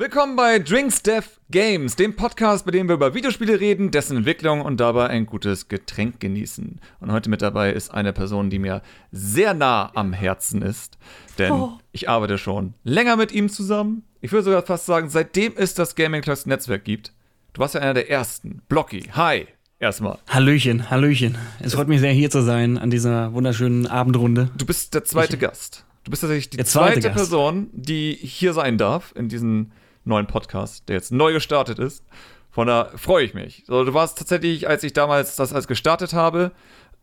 Willkommen bei Drinks Death Games, dem Podcast, bei dem wir über Videospiele reden, dessen Entwicklung und dabei ein gutes Getränk genießen. Und heute mit dabei ist eine Person, die mir sehr nah am Herzen ist, denn Oh. ich arbeite schon länger mit ihm zusammen. Ich würde sogar fast sagen, seitdem es das Gaming Clubs Netzwerk gibt. Du warst ja einer der ersten. Blocky, hi, erstmal. Hallöchen, Hallöchen. Es freut mich sehr, hier zu sein an dieser wunderschönen Abendrunde. Du bist der zweite Gast. Du bist tatsächlich die zweite zweite. Person, die hier sein darf in diesem neuen Podcast, der jetzt neu gestartet ist. Von da freue ich mich. So, du warst tatsächlich, als ich damals das als gestartet habe,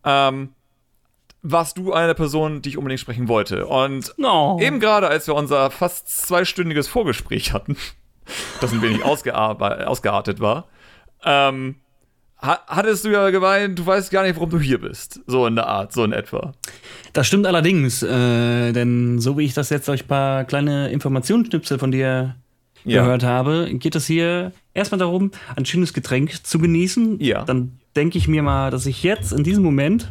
ähm, warst du eine Person, die ich unbedingt sprechen wollte. Und Oh. eben gerade, als wir unser fast zweistündiges Vorgespräch hatten, das ein wenig ausgeartet war, ähm, ha hattest du ja gemeint, du weißt gar nicht, warum du hier bist. So in der Art, so in etwa. Das stimmt allerdings, äh, denn so wie ich das jetzt durch ein paar kleine Informationsschnipsel von dir Ja. gehört habe, geht es hier erstmal darum, ein schönes Getränk zu genießen. Ja. Dann denke ich mir mal, dass ich jetzt in diesem Moment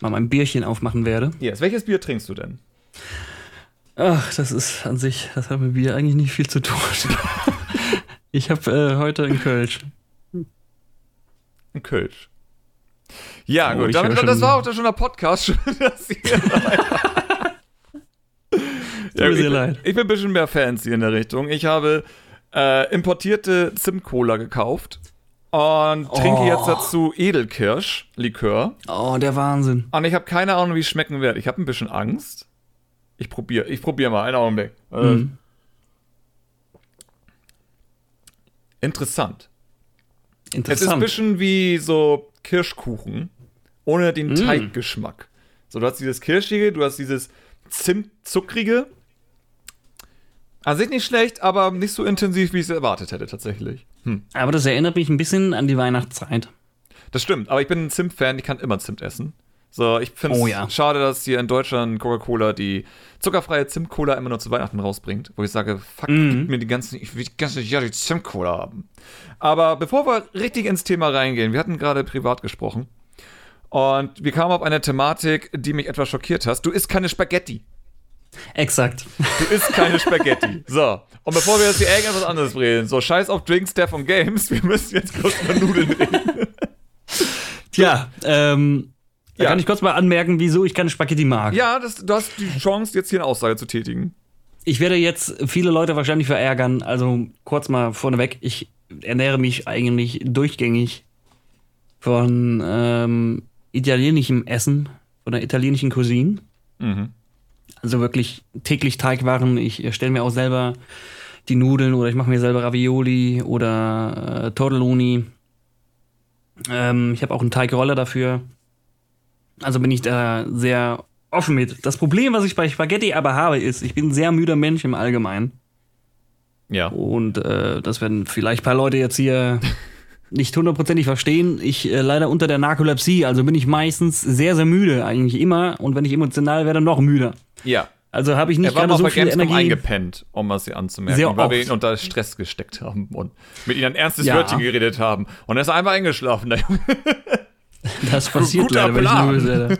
mal mein Bierchen aufmachen werde. Yes. Welches Bier trinkst du denn? Ach, das ist an sich, das hat mit Bier eigentlich nicht viel zu tun. ich habe äh, heute einen Kölsch. Ein Kölsch. Ja, Oh, gut. Damit, das war auch schon der Podcast. Schön, dass ihr ja, mir ich, sehr bin- leid. ich bin ein bisschen mehr fancy in der Richtung. Ich habe äh, importierte Zimt-Cola gekauft und trinke Oh. jetzt dazu Edelkirsch-Likör. Oh, der Wahnsinn. Und ich habe keine Ahnung, wie es schmecken wird. Ich habe ein bisschen Angst. Ich probiere ich probier mal. Einen Augenblick. Äh, Mhm. Interessant. Es ist ein Interessant. bisschen wie so Kirschkuchen, ohne den Mm. Teiggeschmack. So, du hast dieses Kirschige, du hast dieses Zimtzuckrige. An sich nicht schlecht, aber nicht so intensiv, wie ich es erwartet hätte, tatsächlich. Hm. Aber das erinnert mich ein bisschen an die Weihnachtszeit. Das stimmt, aber ich bin ein Zimt-Fan, ich kann immer Zimt essen. So, ich finde es Oh ja. schade, dass hier in Deutschland Coca-Cola die zuckerfreie Zimt-Cola immer nur zu Weihnachten rausbringt, wo ich sage, fuck, Mhm. gib mir die ganzen, ich will die ganze Jahr die Zimt-Cola haben. Aber bevor wir richtig ins Thema reingehen, wir hatten gerade privat gesprochen und wir kamen auf eine Thematik, die mich etwas schockiert hat. Du isst keine Spaghetti. Exakt. Du isst keine Spaghetti. So. Und bevor wir jetzt hier irgendwas anderes reden, so scheiß auf Drinks, Death und Games, wir müssen jetzt kurz über Nudeln reden. Tja, ähm, da Ja. kann ich kurz mal anmerken, wieso ich keine Spaghetti mag. Ja, das, du hast die Chance, jetzt hier eine Aussage zu tätigen. Ich werde jetzt viele Leute wahrscheinlich verärgern. Also kurz mal vorneweg, ich ernähre mich eigentlich durchgängig von ähm, italienischem Essen, von der italienischen Cuisine. Mhm. Also wirklich täglich Teigwaren. Ich erstelle mir auch selber die Nudeln oder ich mache mir selber Ravioli oder äh, Tortelloni. Ähm, ich habe auch einen Teigroller dafür. Also bin ich da sehr offen mit. Das Problem, was ich bei Spaghetti aber habe, ist, ich bin ein sehr müder Mensch im Allgemeinen. Ja. Und äh, das werden vielleicht ein paar Leute jetzt hier nicht hundertprozentig verstehen. Ich äh, leider unter der Narkolepsie, also bin ich meistens sehr, sehr müde, eigentlich immer. Und wenn ich emotional werde, noch müder. Ja. Also habe ich nicht Er gerade so bei viel Gamescom Energie. eingepennt, um es hier anzumerken, Sehr weil wir oft. ihn unter Stress gesteckt haben und mit ihm ein ernstes Ja. Wörtchen geredet haben. Und er ist einfach eingeschlafen. der Junge. Das passiert Guter leider, wenn ich nervös.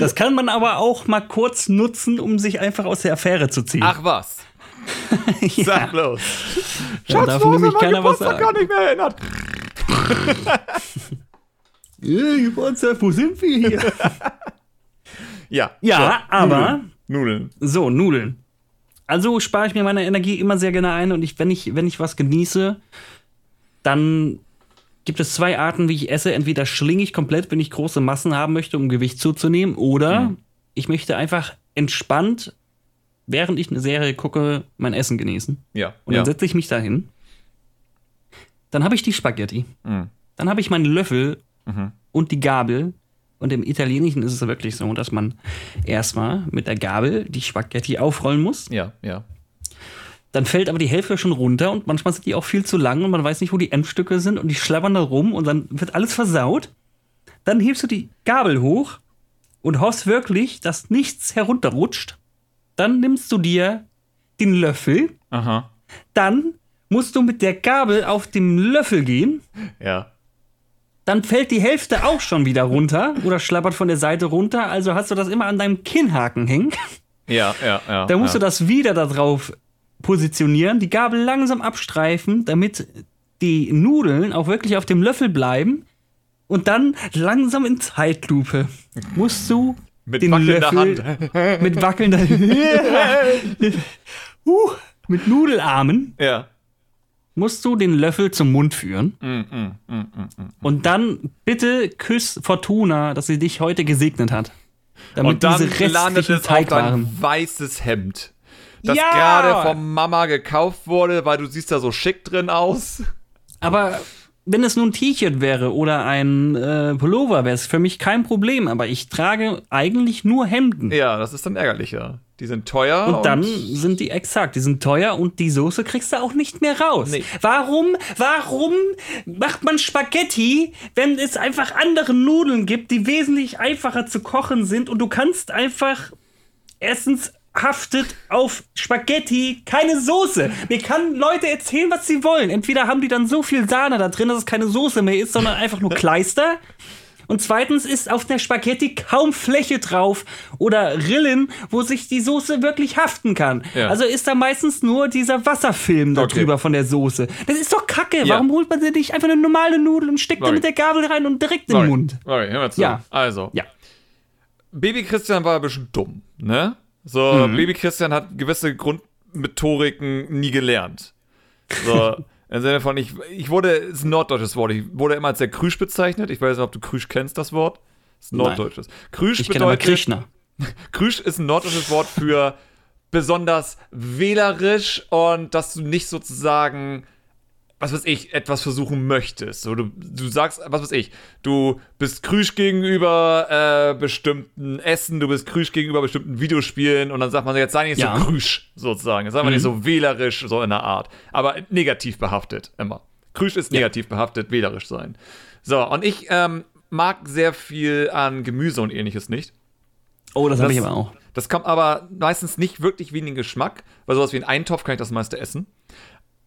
Das kann man aber auch mal kurz nutzen, um sich einfach aus der Affäre zu ziehen. Ach was. ja. Sag los. Da darf nämlich keiner was sagen. gar nicht mehr erinnert. Geburtstag, wo sind wir hier? Ja. Ja, so, aber Nudeln. So, Nudeln. Also spare ich mir meine Energie immer sehr gerne ein und ich, wenn, ich, wenn ich was genieße, dann gibt es zwei Arten, wie ich esse. Entweder schlinge ich komplett, wenn ich große Massen haben möchte, um Gewicht zuzunehmen, oder Mhm. ich möchte einfach entspannt, während ich eine Serie gucke, mein Essen genießen. Ja. Und ja. dann setze ich mich dahin. Dann habe ich die Spaghetti. Mhm. Dann habe ich meinen Löffel Mhm. und die Gabel. Und im Italienischen ist es wirklich so, dass man erstmal mit der Gabel die Spaghetti aufrollen muss. ja, ja. Dann fällt aber die Hälfte schon runter und manchmal sind die auch viel zu lang und man weiß nicht, wo die Endstücke sind und die schlabbern da rum und dann wird alles versaut. Dann hebst du die Gabel hoch und hoffst wirklich, dass nichts herunterrutscht. Dann nimmst du dir den Löffel, Aha. dann musst du mit der Gabel auf dem Löffel gehen Ja. dann fällt die Hälfte auch schon wieder runter oder schlappert von der Seite runter. Also hast du das immer an deinem Kinnhaken hängen. Ja, ja, ja. Dann musst ja. du das wieder da drauf positionieren, die Gabel langsam abstreifen, damit die Nudeln auch wirklich auf dem Löffel bleiben. Und dann langsam in Zeitlupe musst du Mit den wackelnder Löffel Hand. mit wackelnder uh, mit Nudelarmen Ja. musst du den Löffel zum Mund führen. Mm, Und dann bitte küss Fortuna, dass sie dich heute gesegnet hat. Damit Und dann diese landet es auf dein weißes Hemd. Das Ja! gerade von Mama gekauft wurde, weil du siehst da so schick drin aus. Aber wenn es nun ein T-Shirt wäre oder ein äh, Pullover, wäre es für mich kein Problem. Aber ich trage eigentlich nur Hemden. Ja, das ist dann ärgerlicher. Die sind teuer. Und dann sind die exakt, die sind teuer und die Soße kriegst du auch nicht mehr raus. Nee. Warum, warum macht man Spaghetti, wenn es einfach andere Nudeln gibt, die wesentlich einfacher zu kochen sind und du kannst einfach erstens haftet auf Spaghetti keine Soße. Mir kann Leute erzählen, was sie wollen. Entweder haben die dann so viel Sahne da drin, dass es keine Soße mehr ist, sondern einfach nur Kleister. Und zweitens ist auf der Spaghetti kaum Fläche drauf oder Rillen, wo sich die Soße wirklich haften kann. Ja. Also ist da meistens nur dieser Wasserfilm Okay. drüber von der Soße. Das ist doch kacke. Ja. Warum holt man sich nicht einfach eine normale Nudel und steckt die Sorry. mit der Gabel rein und direkt in Sorry. den Mund? Okay, hör mal zu. Ja. Also, Ja. Baby Christian war ein bisschen dumm, ne? So, Mhm. Baby Christian hat gewisse Grundmethodiken nie gelernt. So, im Sinne von, ich, ich wurde, ist ein norddeutsches Wort, ich wurde immer als der Krüsch bezeichnet. Ich weiß nicht, ob du Krüsch kennst, das Wort. Das ist ein Nein. norddeutsches. Krüsch Ich bedeutet, Krishna. Krüsch ist ein norddeutsches Wort für besonders wählerisch und dass du nicht sozusagen, was weiß ich, etwas versuchen möchtest. So, du, du sagst, was weiß ich, du bist Krüsch gegenüber äh, bestimmten Essen, du bist Krüsch gegenüber bestimmten Videospielen und dann sagt man, jetzt sei nicht Ja. so Krüsch sozusagen. Sei mal nicht so wählerisch, so in der Art. Aber negativ behaftet, immer. Krüsch ist negativ behaftet, wählerisch sein. So, und ich ähm, mag sehr viel an Gemüse und ähnliches nicht. Oh, das habe ich Das- aber auch. Das kommt aber meistens nicht wirklich wie in den Geschmack, weil sowas wie ein Eintopf kann ich das meiste essen.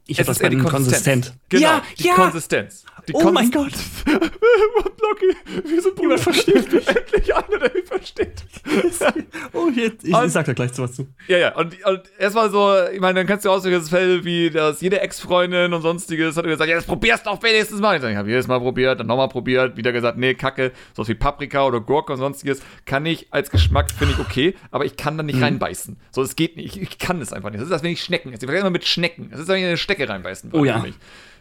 Ich habe das bei die den Konsistenz. konsistent. Genau, ja, die ja. Konsistenz. Die Oh mein Gott. Blocky, wir sind Brüder. versteht mich. Endlich einer, der mich versteht. Jetzt, ich, Und- sag da gleich sowas zu. Ja, ja, und, und erstmal so, ich meine, dann kannst du auch solche Fälle wie, dass jede Ex-Freundin und sonstiges hat gesagt, ja, das probierst du doch wenigstens mal. Ich, sag, ich habe jedes Mal probiert, dann nochmal probiert, wieder gesagt, nee, Kacke, sowas wie Paprika oder Gurke und sonstiges, kann ich als Geschmack, finde ich okay, aber ich kann da Mhm. nicht reinbeißen. So, es geht nicht, ich, ich kann es einfach nicht. Das ist, als wenn ich Schnecken esse. Ich vergleiche immer mit Schnecken. Das ist, wenn ich in eine Stecke reinbeißen würde Oh ja.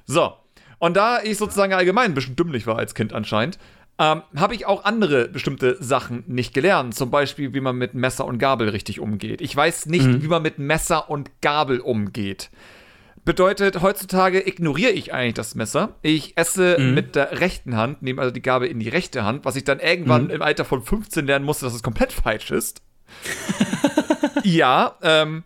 So, und da ich sozusagen allgemein ein bisschen dümmlich war als Kind anscheinend, ähm, habe ich auch andere bestimmte Sachen nicht gelernt. Zum Beispiel, wie man mit Messer und Gabel richtig umgeht. Ich weiß nicht, Mhm. wie man mit Messer und Gabel umgeht. Bedeutet, heutzutage ignoriere ich eigentlich das Messer. Ich esse Mhm. mit der rechten Hand, nehme also die Gabel in die rechte Hand, was ich dann irgendwann Mhm. im Alter von 15 lernen musste, dass es komplett falsch ist. ja, ähm,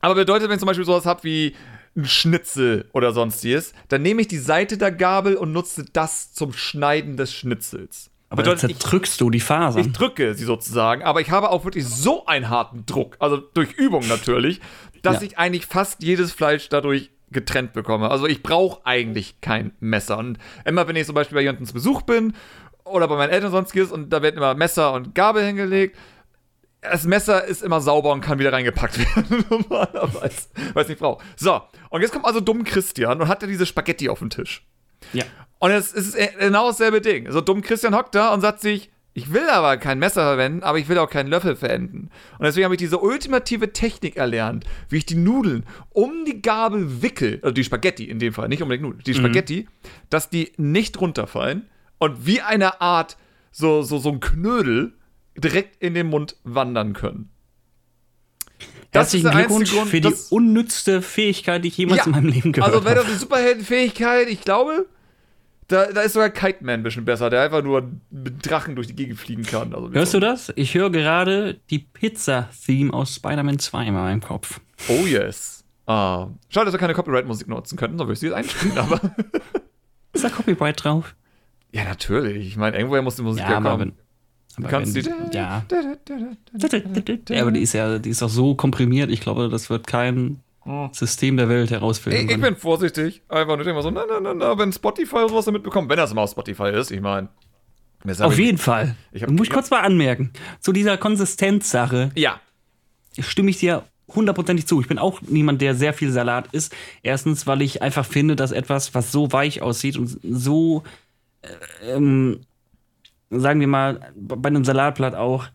aber bedeutet, wenn ich zum Beispiel sowas habe wie ein Schnitzel oder sonstiges, dann nehme ich die Seite der Gabel und nutze das zum Schneiden des Schnitzels. Aber dann bedeutet, zerdrückst du die Fasern. ich drücke sie sozusagen, aber ich habe auch wirklich so einen harten Druck, also durch Übung natürlich, dass Ja. ich eigentlich fast jedes Fleisch dadurch getrennt bekomme. Also ich brauche eigentlich kein Messer. Und immer wenn ich zum Beispiel bei jemandem zu Besuch bin oder bei meinen Eltern sonstiges und da werden immer Messer und Gabel hingelegt, das Messer ist immer sauber und kann wieder reingepackt werden. Normalerweise. Weiß nicht, Frau. So, und jetzt kommt also dumm Christian und hat ja diese Spaghetti auf dem Tisch. ja. Und es ist genau dasselbe Ding. So dumm Christian hockt da und sagt sich, ich will aber kein Messer verwenden, aber ich will auch keinen Löffel verwenden. Und deswegen habe ich diese ultimative Technik erlernt, wie ich die Nudeln um die Gabel wickel, also die Spaghetti in dem Fall, nicht unbedingt Nudeln, die Spaghetti, dass die nicht runterfallen und wie eine Art, so, so, so ein Knödel direkt in den Mund wandern können. Das ist Herzlichen der einzige Glückwunsch Grund, für die unnützte Fähigkeit, die ich jemals Ja, in meinem Leben gehört Also wäre das habe. eine Superheldenfähigkeit, ich glaube, da, da ist sogar Kite Man ein bisschen besser, der einfach nur mit Drachen durch die Gegend fliegen kann. Also Hörst du das? Ich höre gerade die Pizza-Theme aus Spider-Man 2 in meinem Kopf. Oh yes. Ah, schade, dass wir keine Copyright-Musik nutzen könnten, sonst würde ich sie jetzt einspielen, aber. Ist da Copyright drauf? ja, natürlich. Ich meine, irgendwoher muss die Musik ja, Ja, kommen. Aber Kannst wenn, du- Ja. ja. Aber die ist ja, die ist auch so komprimiert, ich glaube, das wird kein System der Welt herausfinden. Ich, ich bin vorsichtig. Einfach nur immer so, na, na, na, na, wenn Spotify sowas damit bekommt, wenn das mal auf Spotify ist, ich meine. Auf jeden Fall. Ich hab- muss ich ich kurz mal anmerken. Zu dieser Konsistenzsache. Ja. stimme ich dir hundertprozentig zu. Ich bin auch niemand, der sehr viel Salat isst. Erstens, weil ich einfach finde, dass etwas, was so weich aussieht und so, äh, ähm, sagen wir mal, bei einem Salatblatt auch,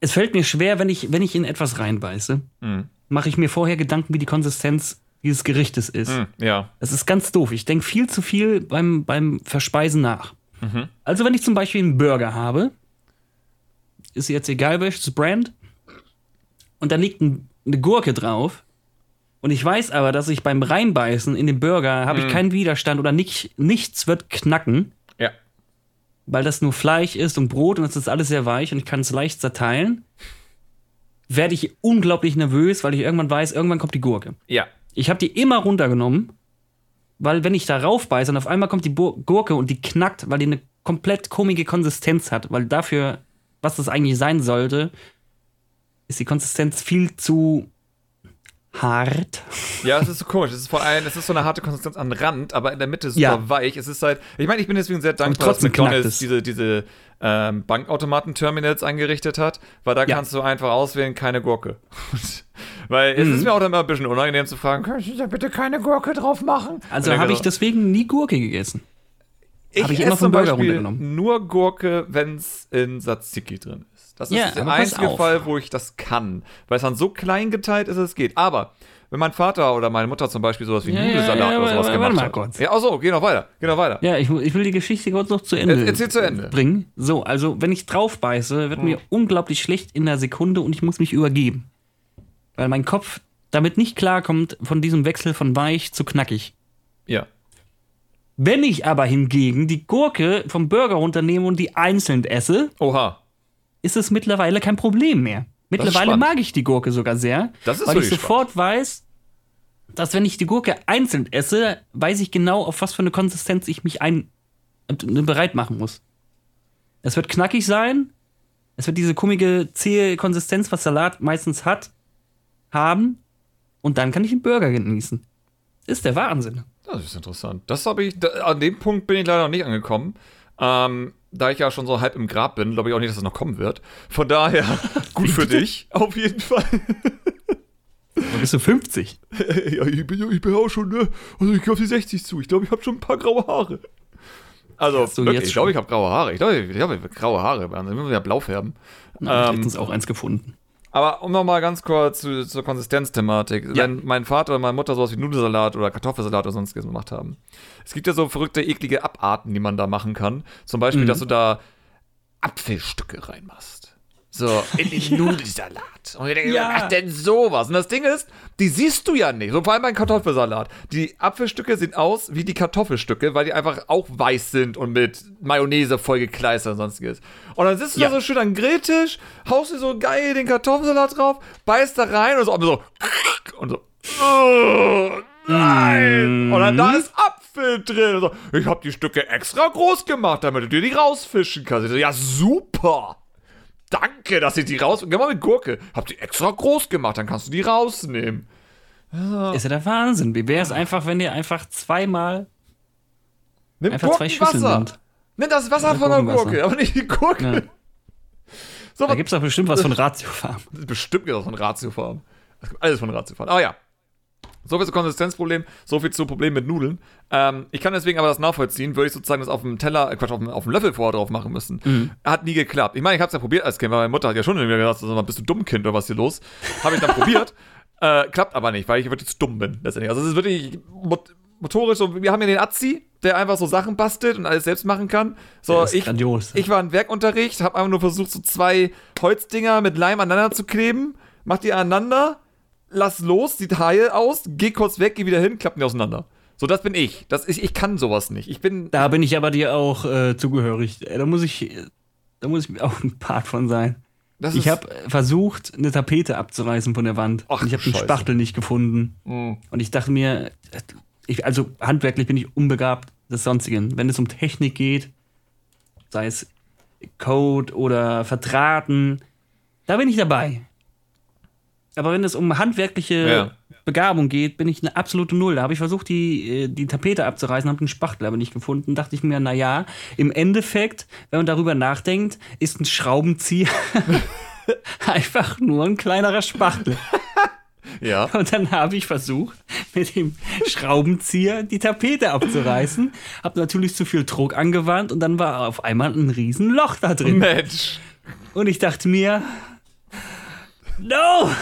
es fällt mir schwer, wenn ich, wenn ich in etwas reinbeiße, Mhm. mache ich mir vorher Gedanken, wie die Konsistenz dieses Gerichtes ist. Mhm. Ja. Das ist ganz doof. Ich denke viel zu viel beim, beim Verspeisen nach. Mhm. Also, wenn ich zum Beispiel einen Burger habe, ist jetzt egal welches Brand, und da liegt ein, eine Gurke drauf, und ich weiß aber, dass ich beim Reinbeißen in den Burger habe ich keinen Widerstand oder nicht, nichts wird knacken. Weil das nur Fleisch ist und Brot und es ist alles sehr weich und ich kann es leicht zerteilen, werde ich unglaublich nervös, weil ich irgendwann weiß, irgendwann kommt die Gurke. Ja. Ich habe die immer runtergenommen, weil wenn ich da raufbeiße und auf einmal kommt die Bur Gurke und die knackt, weil die eine komplett komische Konsistenz hat, weil dafür, was das eigentlich sein sollte, ist die Konsistenz viel zu hart. Ja, es ist so komisch. Es ist vor allem, es ist so eine harte Konsistenz am Rand, aber in der Mitte super Ja. weich. Es ist halt, ich meine, ich bin deswegen sehr dankbar, dass McDonalds es. diese, diese ähm, Bankautomaten-Terminals eingerichtet hat, weil da Ja. kannst du einfach auswählen, keine Gurke. weil es Mhm. ist mir auch dann immer ein bisschen unangenehm zu fragen, können Sie da bitte keine Gurke drauf machen? Also habe ich deswegen nie Gurke gegessen. ich hab ich immer vom zum Burger Beispiel runtergenommen. nur Gurke, wenn es in Tzatziki drin ist. Das ist Ja, der einzige. Fall, wo ich das kann, weil es dann so klein geteilt ist, es geht. Aber wenn mein Vater oder meine Mutter zum Beispiel sowas wie Ja, ja, Nudelsalat ja, oder aber- sowas aber gemacht warte mal hat. kurz. Ja, ach so, geh noch weiter, geh noch weiter. Ja, ich, ich will die Geschichte kurz noch zu Ende Er- erzähl zu Ende. bringen. So, also wenn ich drauf beiße, wird mir unglaublich schlecht in der Sekunde und ich muss mich übergeben. Weil mein Kopf damit nicht klarkommt von diesem Wechsel von weich zu knackig. Ja. Wenn ich aber hingegen die Gurke vom Burger runternehme und die einzeln esse, Oha. Ist es mittlerweile kein Problem mehr. Mittlerweile spannend. mag ich die Gurke sogar sehr, weil ich sofort weiß, dass wenn ich die Gurke einzeln esse, weiß ich genau, auf was für eine Konsistenz ich mich ein äh, bereit machen muss. Es wird knackig sein, es wird diese komische, zähe Konsistenz, was Salat meistens hat, haben und dann kann ich einen Burger genießen. Ist der Wahnsinn. Das ist interessant. Das habe ich, da, an dem Punkt bin ich leider noch nicht angekommen. Ähm, da ich ja schon so halb im Grab bin, glaube ich auch nicht, dass es noch kommen wird. Von daher, gut für dich, auf jeden Fall. Und bist du 50? ja, ich bin, ja- ich bin auch schon, ne? Also ich gehe auf die 60 zu. Ich glaube, ich habe schon ein paar graue Haare. Also, du wirklich, ich glaube, ich habe graue Haare. Ich glaube, ich, ich habe graue Haare. Dann müssen wir ja blau färben. Na, ich Ähm, letztens auch eins gefunden. Aber um nochmal ganz kurz zu, zur Konsistenzthematik. Ja. Wenn mein Vater oder meine Mutter sowas wie Nudelsalat oder Kartoffelsalat oder sonstiges gemacht haben. Es gibt ja so verrückte, eklige Abarten, die man da machen kann. Zum Beispiel, Mhm. dass du da Apfelstücke reinmachst. So, in den Nudelsalat. Und ich denke, Ja. was denn sowas? Und das Ding ist, die siehst du ja nicht. So vor allem beim Kartoffelsalat. Die Apfelstücke sehen aus wie die Kartoffelstücke, weil die einfach auch weiß sind und mit Mayonnaise vollgekleistert und sonstiges. Und dann sitzt du Ja. da so schön am Grilltisch, haust dir so geil den Kartoffelsalat drauf, beißt da rein und so, und so, und so, oh, nein! Und dann da ist Apfel drin. Und so, ich habe die Stücke extra groß gemacht, damit du dir die rausfischen kannst. So, ja, super! Danke, dass ich die raus. Geh mal mit Gurke. Hab die extra groß gemacht, dann kannst du die rausnehmen. Ist ja der Wahnsinn. Wie wäre es einfach, wenn ihr einfach zweimal Nimm einfach zwei Schüsseln nimmt? Nimm das Wasser von der. Gurke, aber nicht die Gurke. Ja. So, Da gibt es doch bestimmt was von Ratiofarm. das ist bestimmt genau von Ratiofarm. Es gibt alles von Ratiofarm. Aber ja. So viel zu Konsistenzproblem, so viel zu Problem mit Nudeln. Ähm, ich kann deswegen aber das nachvollziehen, würde ich sozusagen das auf dem Teller, äh, Quatsch, auf dem, auf dem Löffel vorher drauf machen müssen. Mhm. Hat nie geklappt. Ich meine, ich habe es ja probiert als Kind, weil meine Mutter hat ja schon irgendwie gesagt, so, bist du dumm Kind oder was hier los? Habe ich dann probiert. Äh, klappt aber nicht, weil ich wirklich zu dumm bin, letztendlich. Also es ist wirklich mot motorisch so, wir haben ja den Azzi, der einfach so Sachen bastelt und alles selbst machen kann. So, Das ist ich, grandios. ich war im Werkunterricht, habe einfach nur versucht, so zwei Holzdinger mit Leim aneinander zu kleben, mach die aneinander, lass los, sieht heil aus, geh kurz weg, geh wieder hin, klappen die auseinander. So, das bin ich. Das, ich. Ich kann sowas nicht. Ich bin. Da bin ich aber dir auch äh, zugehörig. Äh, Da muss ich, da muss ich auch ein Part von sein. Das Ich habe versucht, eine Tapete abzureißen von der Wand. Ach, und ich habe den. Spachtel nicht gefunden. Mm. Und ich dachte mir, ich, also handwerklich bin ich unbegabt des Sonstigen. Wenn es um Technik geht, sei es Code oder Vertraten, da bin ich dabei. Aber wenn es um handwerkliche Ja. Begabung geht, bin ich eine absolute Null. Da habe ich versucht, die, äh, die Tapete abzureißen, habe den Spachtel aber nicht gefunden. Dachte ich mir, naja, im Endeffekt, wenn man darüber nachdenkt, ist ein Schraubenzieher einfach nur ein kleinerer Spachtel. Ja. Und dann habe ich versucht, mit dem Schraubenzieher die Tapete abzureißen. Habe natürlich zu viel Druck angewandt und dann war auf einmal ein Riesenloch da drin. Mensch. Und ich dachte mir, no!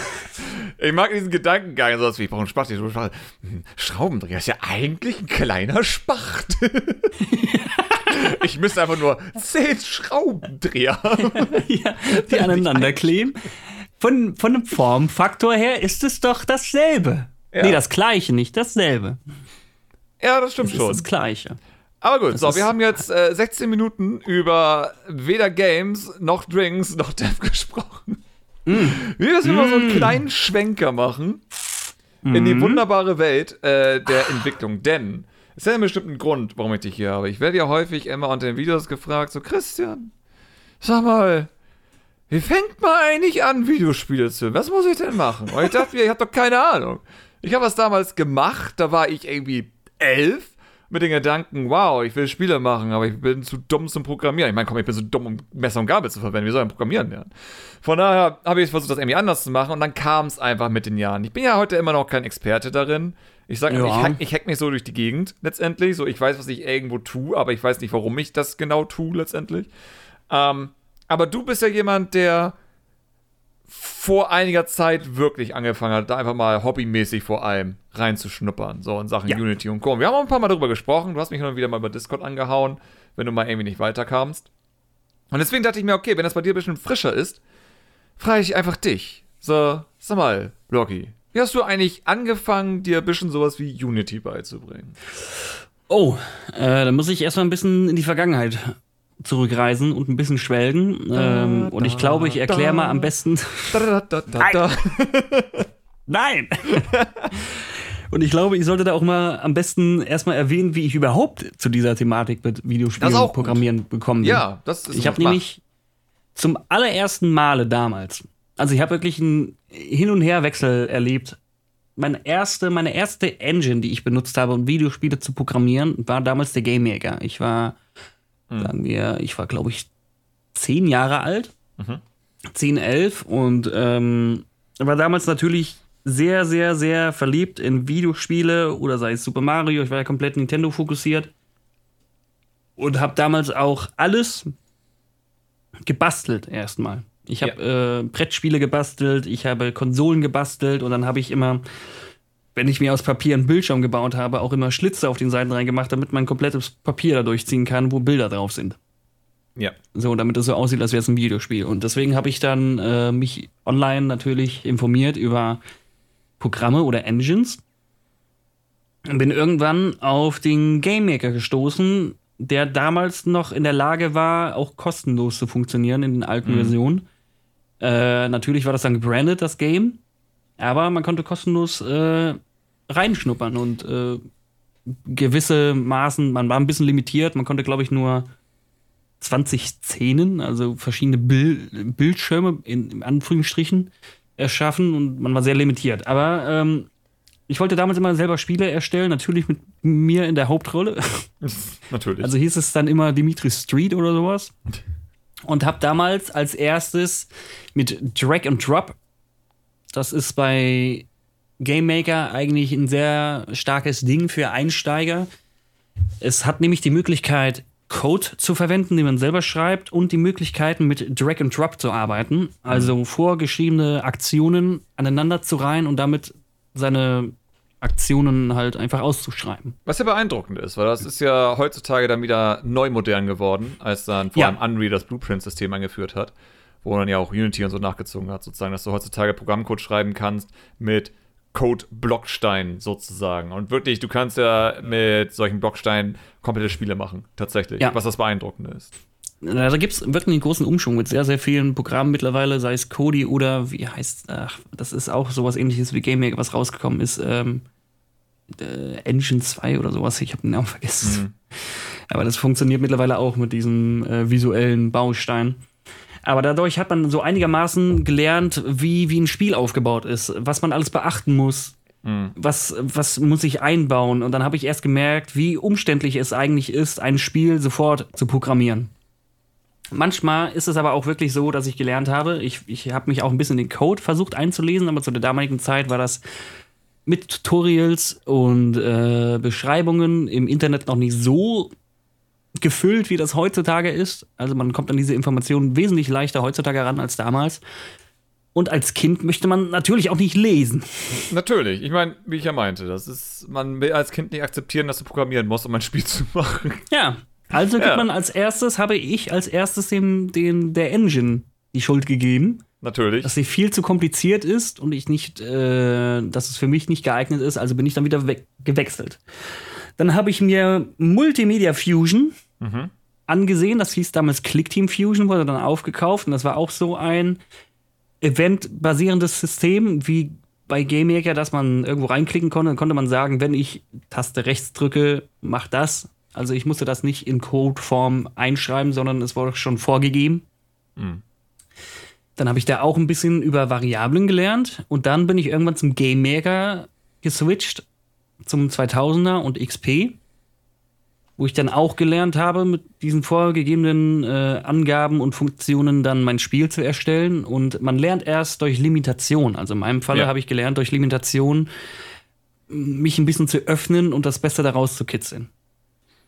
Ich mag diesen Gedankengang, sowas wie, ich brauche einen Spachtel. ich brauche einen. Hm, Schraubendreher ist ja eigentlich ein kleiner Spachtel. ich müsste einfach nur zehn Schraubendreher. ja, die aneinander kleben. Von, von dem Formfaktor her ist es doch dasselbe. Ja. Nee, das gleiche, nicht dasselbe. ja, das stimmt Es schon. ist das gleiche. Aber gut, so, ist- wir haben jetzt äh, 16 Minuten über weder Games noch Drinks noch Dev gesprochen. Mm. Wir müssen mal so einen kleinen Schwenker machen in Mm. die wunderbare Welt äh, der Entwicklung. Denn es hat ja bestimmt einen Grund, warum ich dich hier habe. Ich werde ja häufig immer unter den Videos gefragt, so Christian, sag mal, wie fängt man eigentlich an, Videospiele zu? Was muss ich denn machen? Und ich dachte mir, ich habe doch keine Ahnung. Ich habe was damals gemacht, da war ich irgendwie elf mit den Gedanken, wow, ich will Spiele machen, aber ich bin zu dumm zum Programmieren. Ich meine, komm, ich bin so dumm, um Messer und Gabel zu verwenden. Wie soll ich Programmieren lernen? Von daher habe ich versucht, das irgendwie anders zu machen und dann kam es einfach mit den Jahren. Ich bin ja heute immer noch kein Experte darin. Ich sage, Ja. ich, hack, ich hack mich so durch die Gegend letztendlich. So, ich weiß, was ich irgendwo tue, aber ich weiß nicht, warum ich das genau tue letztendlich. Ähm, aber du bist ja jemand, der vor einiger Zeit wirklich angefangen hat, da einfach mal hobbymäßig vor allem reinzuschnuppern, so in Sachen Ja. Unity und Co. Wir haben auch ein paar Mal darüber gesprochen, du hast mich und wieder mal über Discord angehauen, wenn du mal irgendwie nicht weiterkamst. Und deswegen dachte ich mir, okay, wenn das bei dir ein bisschen frischer ist, frage ich einfach dich. So, sag mal, Loki, wie hast du eigentlich angefangen, dir ein bisschen sowas wie Unity beizubringen? Oh, äh, dann muss ich erstmal ein bisschen in die Vergangenheit zurückreisen und ein bisschen schwelgen. ähm, und ich glaube, ich erkläre mal am besten. Da, da, da, da, da. Nein! Und ich glaube, ich sollte da auch mal am besten erstmal erwähnen, wie ich überhaupt zu dieser Thematik mit Videospielen und Programmieren gekommen bin. Ja, das ist Ich habe nämlich zum allerersten Male damals, also ich habe wirklich einen Hin- und Herwechsel erlebt. Meine erste, meine erste Engine, die ich benutzt habe, um Videospiele zu programmieren, war damals der Game Maker. Ich war, sagen wir, ich war, glaube ich, zehn Jahre alt. Zehn, elf und ähm, war damals natürlich sehr, sehr, sehr verliebt in Videospiele oder sei es Super Mario. Ich war ja komplett Nintendo fokussiert und habe damals auch alles gebastelt erstmal. Ich habe äh, Brettspiele gebastelt, ich habe Konsolen gebastelt und dann habe ich immer, wenn ich mir aus Papier einen Bildschirm gebaut habe, auch immer Schlitze auf den Seiten reingemacht, damit man komplettes Papier da durchziehen kann, wo Bilder drauf sind. Ja. So, damit es so aussieht, als wäre es ein Videospiel. Und deswegen habe ich dann äh, mich online natürlich informiert über Programme oder Engines. Und bin irgendwann auf den Game Maker gestoßen, der damals noch in der Lage war, auch kostenlos zu funktionieren in den alten Versionen. Äh, natürlich war das dann gebrandet, das Game. Aber man konnte kostenlos äh, reinschnuppern und äh, gewisse Maßen, man war ein bisschen limitiert, man konnte, glaube ich, nur 20 Szenen, also verschiedene Bil Bildschirme in, in Anführungsstrichen erschaffen und man war sehr limitiert. Aber ähm, ich wollte damals immer selber Spiele erstellen, natürlich mit mir in der Hauptrolle. Natürlich. Also hieß es dann immer Dimitri Street oder sowas. Und habe damals als erstes mit Drag and Drop, das ist bei Game Maker eigentlich ein sehr starkes Ding für Einsteiger. Es hat nämlich die Möglichkeit, Code zu verwenden, den man selber schreibt, und die Möglichkeiten mit Drag and Drop zu arbeiten. Also vorgeschriebene Aktionen aneinander zu reihen und damit seine Aktionen halt einfach auszuschreiben. Was ja beeindruckend ist, weil das ist ja heutzutage dann wieder neu modern geworden, als dann vor Ja. allem Unreal das Blueprint-System eingeführt hat, wo dann ja auch Unity und so nachgezogen hat, sozusagen, dass du heutzutage Programmcode schreiben kannst mit Code-Blockstein sozusagen. Und wirklich, du kannst ja mit solchen Blocksteinen komplette Spiele machen, tatsächlich, Ja. was das Beeindruckende ist. Da gibt es wirklich einen großen Umschwung mit sehr, sehr vielen Programmen mittlerweile, sei es Kodi oder wie heißt, ach, das ist auch sowas ähnliches wie GameMaker, was rausgekommen ist, ähm, äh, Engine 2 oder sowas, ich habe den Namen vergessen. Aber das funktioniert mittlerweile auch mit diesem äh, visuellen Baustein. Aber dadurch hat man so einigermaßen gelernt, wie, wie ein Spiel aufgebaut ist, was man alles beachten muss, was, was muss ich einbauen. Und dann habe ich erst gemerkt, wie umständlich es eigentlich ist, ein Spiel sofort zu programmieren. Manchmal ist es aber auch wirklich so, dass ich gelernt habe, ich, ich habe mich auch ein bisschen in den Code versucht einzulesen, aber zu der damaligen Zeit war das mit Tutorials und äh, Beschreibungen im Internet noch nicht so gefüllt, wie das heutzutage ist. Also man kommt an diese Informationen wesentlich leichter heutzutage ran als damals. Und als Kind möchte man natürlich auch nicht lesen. Natürlich. Ich meine, wie ich ja meinte, das ist, man will als Kind nicht akzeptieren, dass du programmieren musst, um ein Spiel zu machen. Ja. Also gibt ja. man als erstes, habe ich als erstes dem, dem der Engine die Schuld gegeben. Natürlich. Dass sie viel zu kompliziert ist und ich nicht, äh, dass es für mich nicht geeignet ist, also bin ich dann wieder gewechselt. Dann habe ich mir Multimedia Fusion mhm. angesehen. Das hieß damals ClickTeam Fusion, wurde dann aufgekauft. Und das war auch so ein eventbasierendes System wie bei GameMaker, dass man irgendwo reinklicken konnte. Dann konnte man sagen, wenn ich Taste rechts drücke, mach das. Also ich musste das nicht in Codeform einschreiben, sondern es wurde schon vorgegeben. Mhm. Dann habe ich da auch ein bisschen über Variablen gelernt und dann bin ich irgendwann zum GameMaker geswitcht zum 2000er und XP, wo ich dann auch gelernt habe, mit diesen vorgegebenen äh, Angaben und Funktionen dann mein Spiel zu erstellen. Und man lernt erst durch Limitation. Also in meinem Falle ja. habe ich gelernt, durch Limitation mich ein bisschen zu öffnen und das Beste daraus zu kitzeln.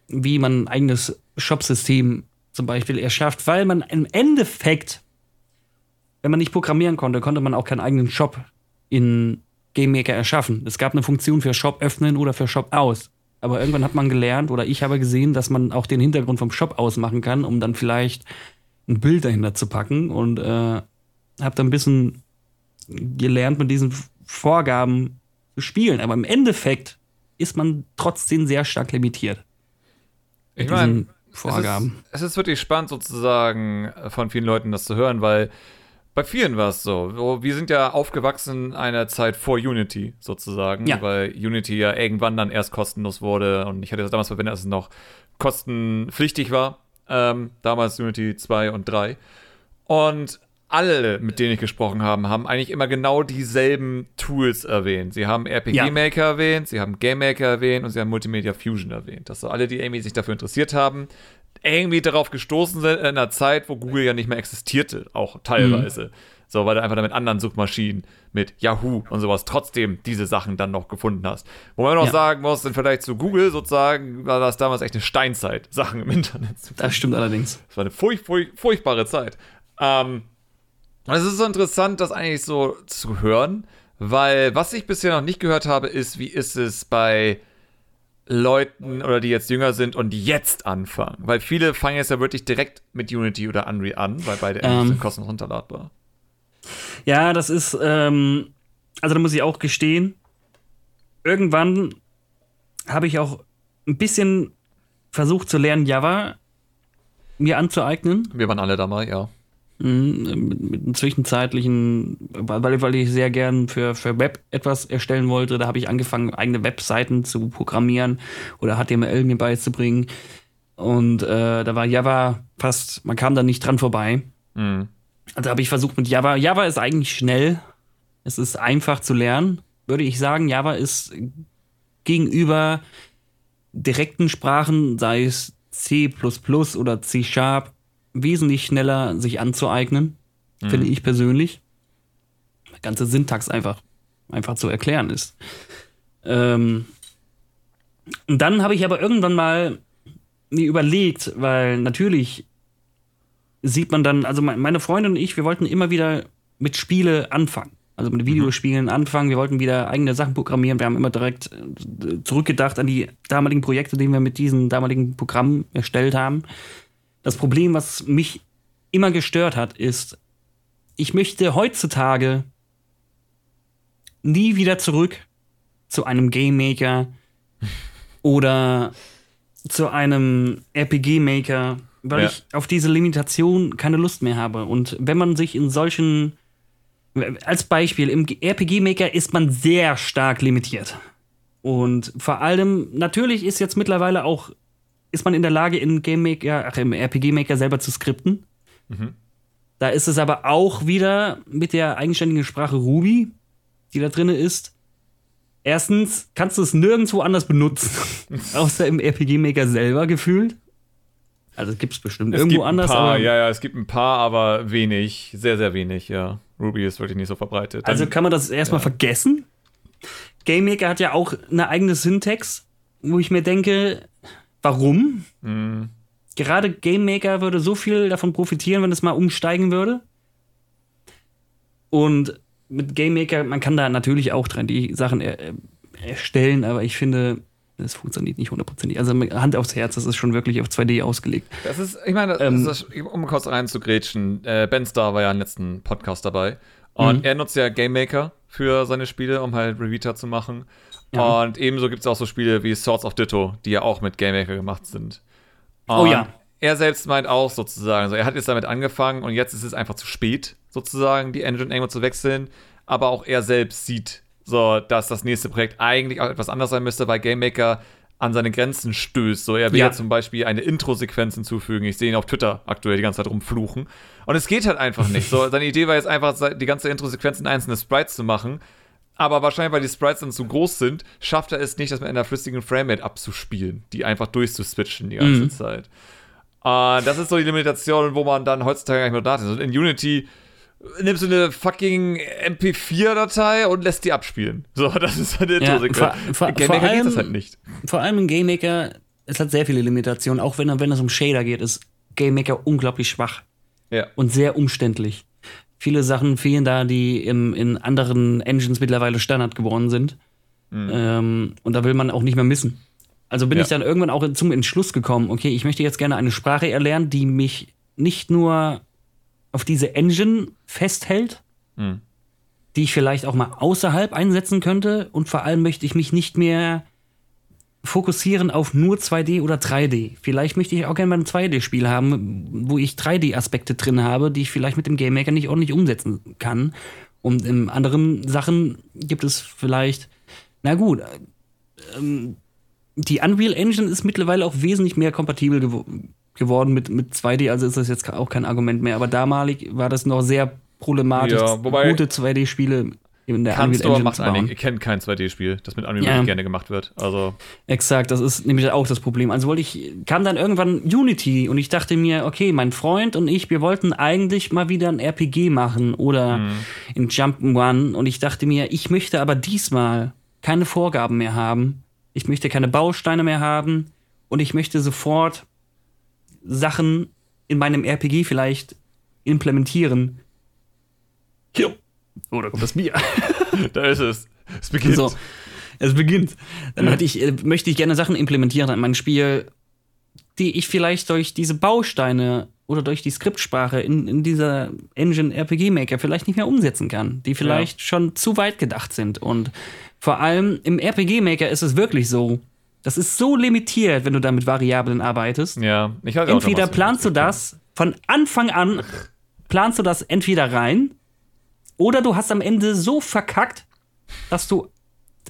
Wie man ein eigenes Shop-System zum Beispiel erschafft, weil man im Endeffekt, wenn man nicht programmieren konnte, konnte man auch keinen eigenen Shop in Game Maker erschaffen. Es gab eine Funktion für Shop öffnen oder für Shop aus. Aber irgendwann hat man gelernt oder ich habe gesehen, dass man auch den Hintergrund vom Shop ausmachen kann, um dann vielleicht ein Bild dahinter zu packen und äh, habe dann ein bisschen gelernt, mit diesen Vorgaben zu spielen. Aber im Endeffekt ist man trotzdem sehr stark limitiert. Ich meine, Vorgaben. Es ist, es ist wirklich spannend sozusagen von vielen Leuten das zu hören, weil bei vielen war es so. Wir sind ja aufgewachsen in einer Zeit vor Unity sozusagen, ja. weil Unity ja irgendwann dann erst kostenlos wurde und ich hatte das damals verwendet, als es noch kostenpflichtig war. Ähm, damals Unity 2 und 3. Und alle, mit denen ich gesprochen habe, haben eigentlich immer genau dieselben Tools erwähnt. Sie haben RPG Maker ja. erwähnt, sie haben Game Maker erwähnt und sie haben Multimedia Fusion erwähnt. Das so alle, die irgendwie sich dafür interessiert haben, irgendwie darauf gestoßen sind in einer Zeit, wo Google ja nicht mehr existierte, auch teilweise. Mhm. So, weil du einfach mit anderen Suchmaschinen, mit Yahoo und sowas trotzdem diese Sachen dann noch gefunden hast. Wo man noch ja. sagen muss, dann vielleicht zu Google sozusagen, war das damals echt eine Steinzeit, Sachen im Internet zu finden. Das stimmt allerdings. Das war eine furch furch furchtbare Zeit. Ähm, es ist so interessant, das eigentlich so zu hören, weil was ich bisher noch nicht gehört habe, ist, wie ist es bei Leuten oder die jetzt jünger sind und jetzt anfangen. Weil viele fangen jetzt ja wirklich direkt mit Unity oder Unreal an, weil beide ähm, sind kostenlos runterladbar. Ja, das ist, ähm, also da muss ich auch gestehen, irgendwann habe ich auch ein bisschen versucht zu lernen, Java mir anzueignen. Wir waren alle dabei, ja. Mhm, mit einem zwischenzeitlichen, weil, weil ich sehr gern für, für Web etwas erstellen wollte, da habe ich angefangen, eigene Webseiten zu programmieren oder HTML mir beizubringen. Und äh, da war Java fast, man kam da nicht dran vorbei. Mhm. Also habe ich versucht mit Java. Java ist eigentlich schnell. Es ist einfach zu lernen, würde ich sagen. Java ist gegenüber direkten Sprachen, sei es C oder C Sharp, wesentlich schneller sich anzueignen, mhm. finde ich persönlich. Die ganze Syntax einfach, einfach zu erklären ist. Ähm, und dann habe ich aber irgendwann mal mir überlegt, weil natürlich sieht man dann, also meine Freundin und ich, wir wollten immer wieder mit Spiele anfangen. Also mit Videospielen mhm. anfangen. Wir wollten wieder eigene Sachen programmieren. Wir haben immer direkt äh, zurückgedacht an die damaligen Projekte, die wir mit diesen damaligen Programmen erstellt haben. Das Problem, was mich immer gestört hat, ist, ich möchte heutzutage nie wieder zurück zu einem Game Maker oder zu einem RPG Maker, weil ja. ich auf diese Limitation keine Lust mehr habe. Und wenn man sich in solchen, als Beispiel, im RPG Maker ist man sehr stark limitiert. Und vor allem, natürlich ist jetzt mittlerweile auch ist man in der Lage, in Game Maker, ach, im RPG Maker selber zu skripten. Mhm. Da ist es aber auch wieder mit der eigenständigen Sprache Ruby, die da drin ist. Erstens kannst du es nirgendwo anders benutzen, außer im RPG Maker selber gefühlt. Also gibt es bestimmt Es irgendwo gibt ein anders, paar, aber ja, ja, es gibt ein paar, aber wenig, sehr, sehr wenig, ja. Ruby ist wirklich nicht so verbreitet. also kann man das erstmal vergessen. GameMaker hat ja auch eine eigene Syntax, wo ich mir denke, warum? Mhm. Gerade GameMaker würde so viel davon profitieren, wenn es mal umsteigen würde. Und mit GameMaker, man kann da natürlich auch dran die Sachen er, erstellen, aber ich finde, das funktioniert nicht hundertprozentig. Also Hand aufs Herz, das ist schon wirklich auf 2D ausgelegt. Das ist, ich meine, Ähm, ist, um kurz reinzugrätschen, äh, Ben Star war ja im letzten Podcast dabei. Und Mhm. er nutzt ja Game Maker für seine Spiele, um halt Revita zu machen. Ja. Und ebenso gibt es auch so Spiele wie Swords of Ditto, die ja auch mit Game Maker gemacht sind. Oh Und ja. Er selbst meint auch sozusagen, also er hat jetzt damit angefangen und jetzt ist es einfach zu spät, sozusagen, die Engine irgendwo zu wechseln. Aber auch er selbst sieht, so, dass das nächste Projekt eigentlich auch etwas anders sein müsste, weil Game Maker an seine Grenzen stößt. So, er will Ja. ja zum Beispiel eine Intro-Sequenz hinzufügen. Ich sehe ihn auf Twitter aktuell die ganze Zeit rumfluchen. Und es geht halt einfach nicht. So, seine Idee war jetzt einfach, die ganze Intro-Sequenz in einzelne Sprites zu machen. Aber wahrscheinlich, weil die Sprites dann zu groß sind, schafft er es nicht, das mit einer flüssigen Framerate abzuspielen, die einfach durchzuswitchen die ganze Mhm. Zeit. Äh, das ist so die Limitation, wo man dann heutzutage gar nicht mehr nachdenkt. Und in Unity nimmst du eine fucking MP4-Datei und lässt die abspielen. So, das ist eine Ja, Intro-Sequenz. vor- vor- In Game Maker geht das allem- halt nicht. Vor allem in GameMaker, es hat sehr viele Limitationen. Auch wenn, wenn es um Shader geht, ist GameMaker unglaublich schwach Ja. und sehr umständlich. Viele Sachen fehlen da, die im, in anderen Engines mittlerweile Standard geworden sind. Ähm, und da will man auch nicht mehr missen. Also bin Ja. ich dann irgendwann auch zum Entschluss gekommen, okay, ich möchte jetzt gerne eine Sprache erlernen, die mich nicht nur auf diese Engine festhält, Mhm. die ich vielleicht auch mal außerhalb einsetzen könnte. Und vor allem möchte ich mich nicht mehr fokussieren auf nur 2D oder 3D. Vielleicht möchte ich auch gerne mal ein 2D-Spiel haben, wo ich 3D-Aspekte drin habe, die ich vielleicht mit dem Game Maker nicht ordentlich umsetzen kann. Und in anderen Sachen gibt es vielleicht, na gut, ähm, die Unreal Engine ist mittlerweile auch wesentlich mehr kompatibel gewo geworden mit, mit 2D, also ist das jetzt auch kein Argument mehr. Aber damalig war das noch sehr problematisch, Ja, wobei- gute 2D-Spiele in der Kannst du, Unreal aber Engine macht. Ich kenne kein 2D-Spiel, das mit Unreal Ja. gerne gemacht wird. Also, Exakt, das ist nämlich auch das Problem. Also wollte ich, kam dann irgendwann Unity und ich dachte mir, okay, mein Freund und ich, wir wollten eigentlich mal wieder ein RPG machen oder in Jump'n'Run und ich dachte mir, ich möchte aber diesmal keine Vorgaben mehr haben. Ich möchte keine Bausteine mehr haben und ich möchte sofort Sachen in meinem RPG vielleicht implementieren. Ja. Oh, da kommt das Bier. da ist es. Es beginnt. So, es beginnt. Dann hätte ich, äh, möchte ich gerne Sachen implementieren in mein Spiel, die ich vielleicht durch diese Bausteine oder durch die Skriptsprache in, in dieser Engine RPG Maker vielleicht nicht mehr umsetzen kann, die vielleicht schon zu weit gedacht sind. Und vor allem im RPG Maker ist es wirklich so. Das ist so limitiert, wenn du da mit Variablen arbeitest. Ja, ich hatte auch Entweder was. planst du das von Anfang an, planst du das entweder rein, oder du hast am Ende so verkackt, dass du,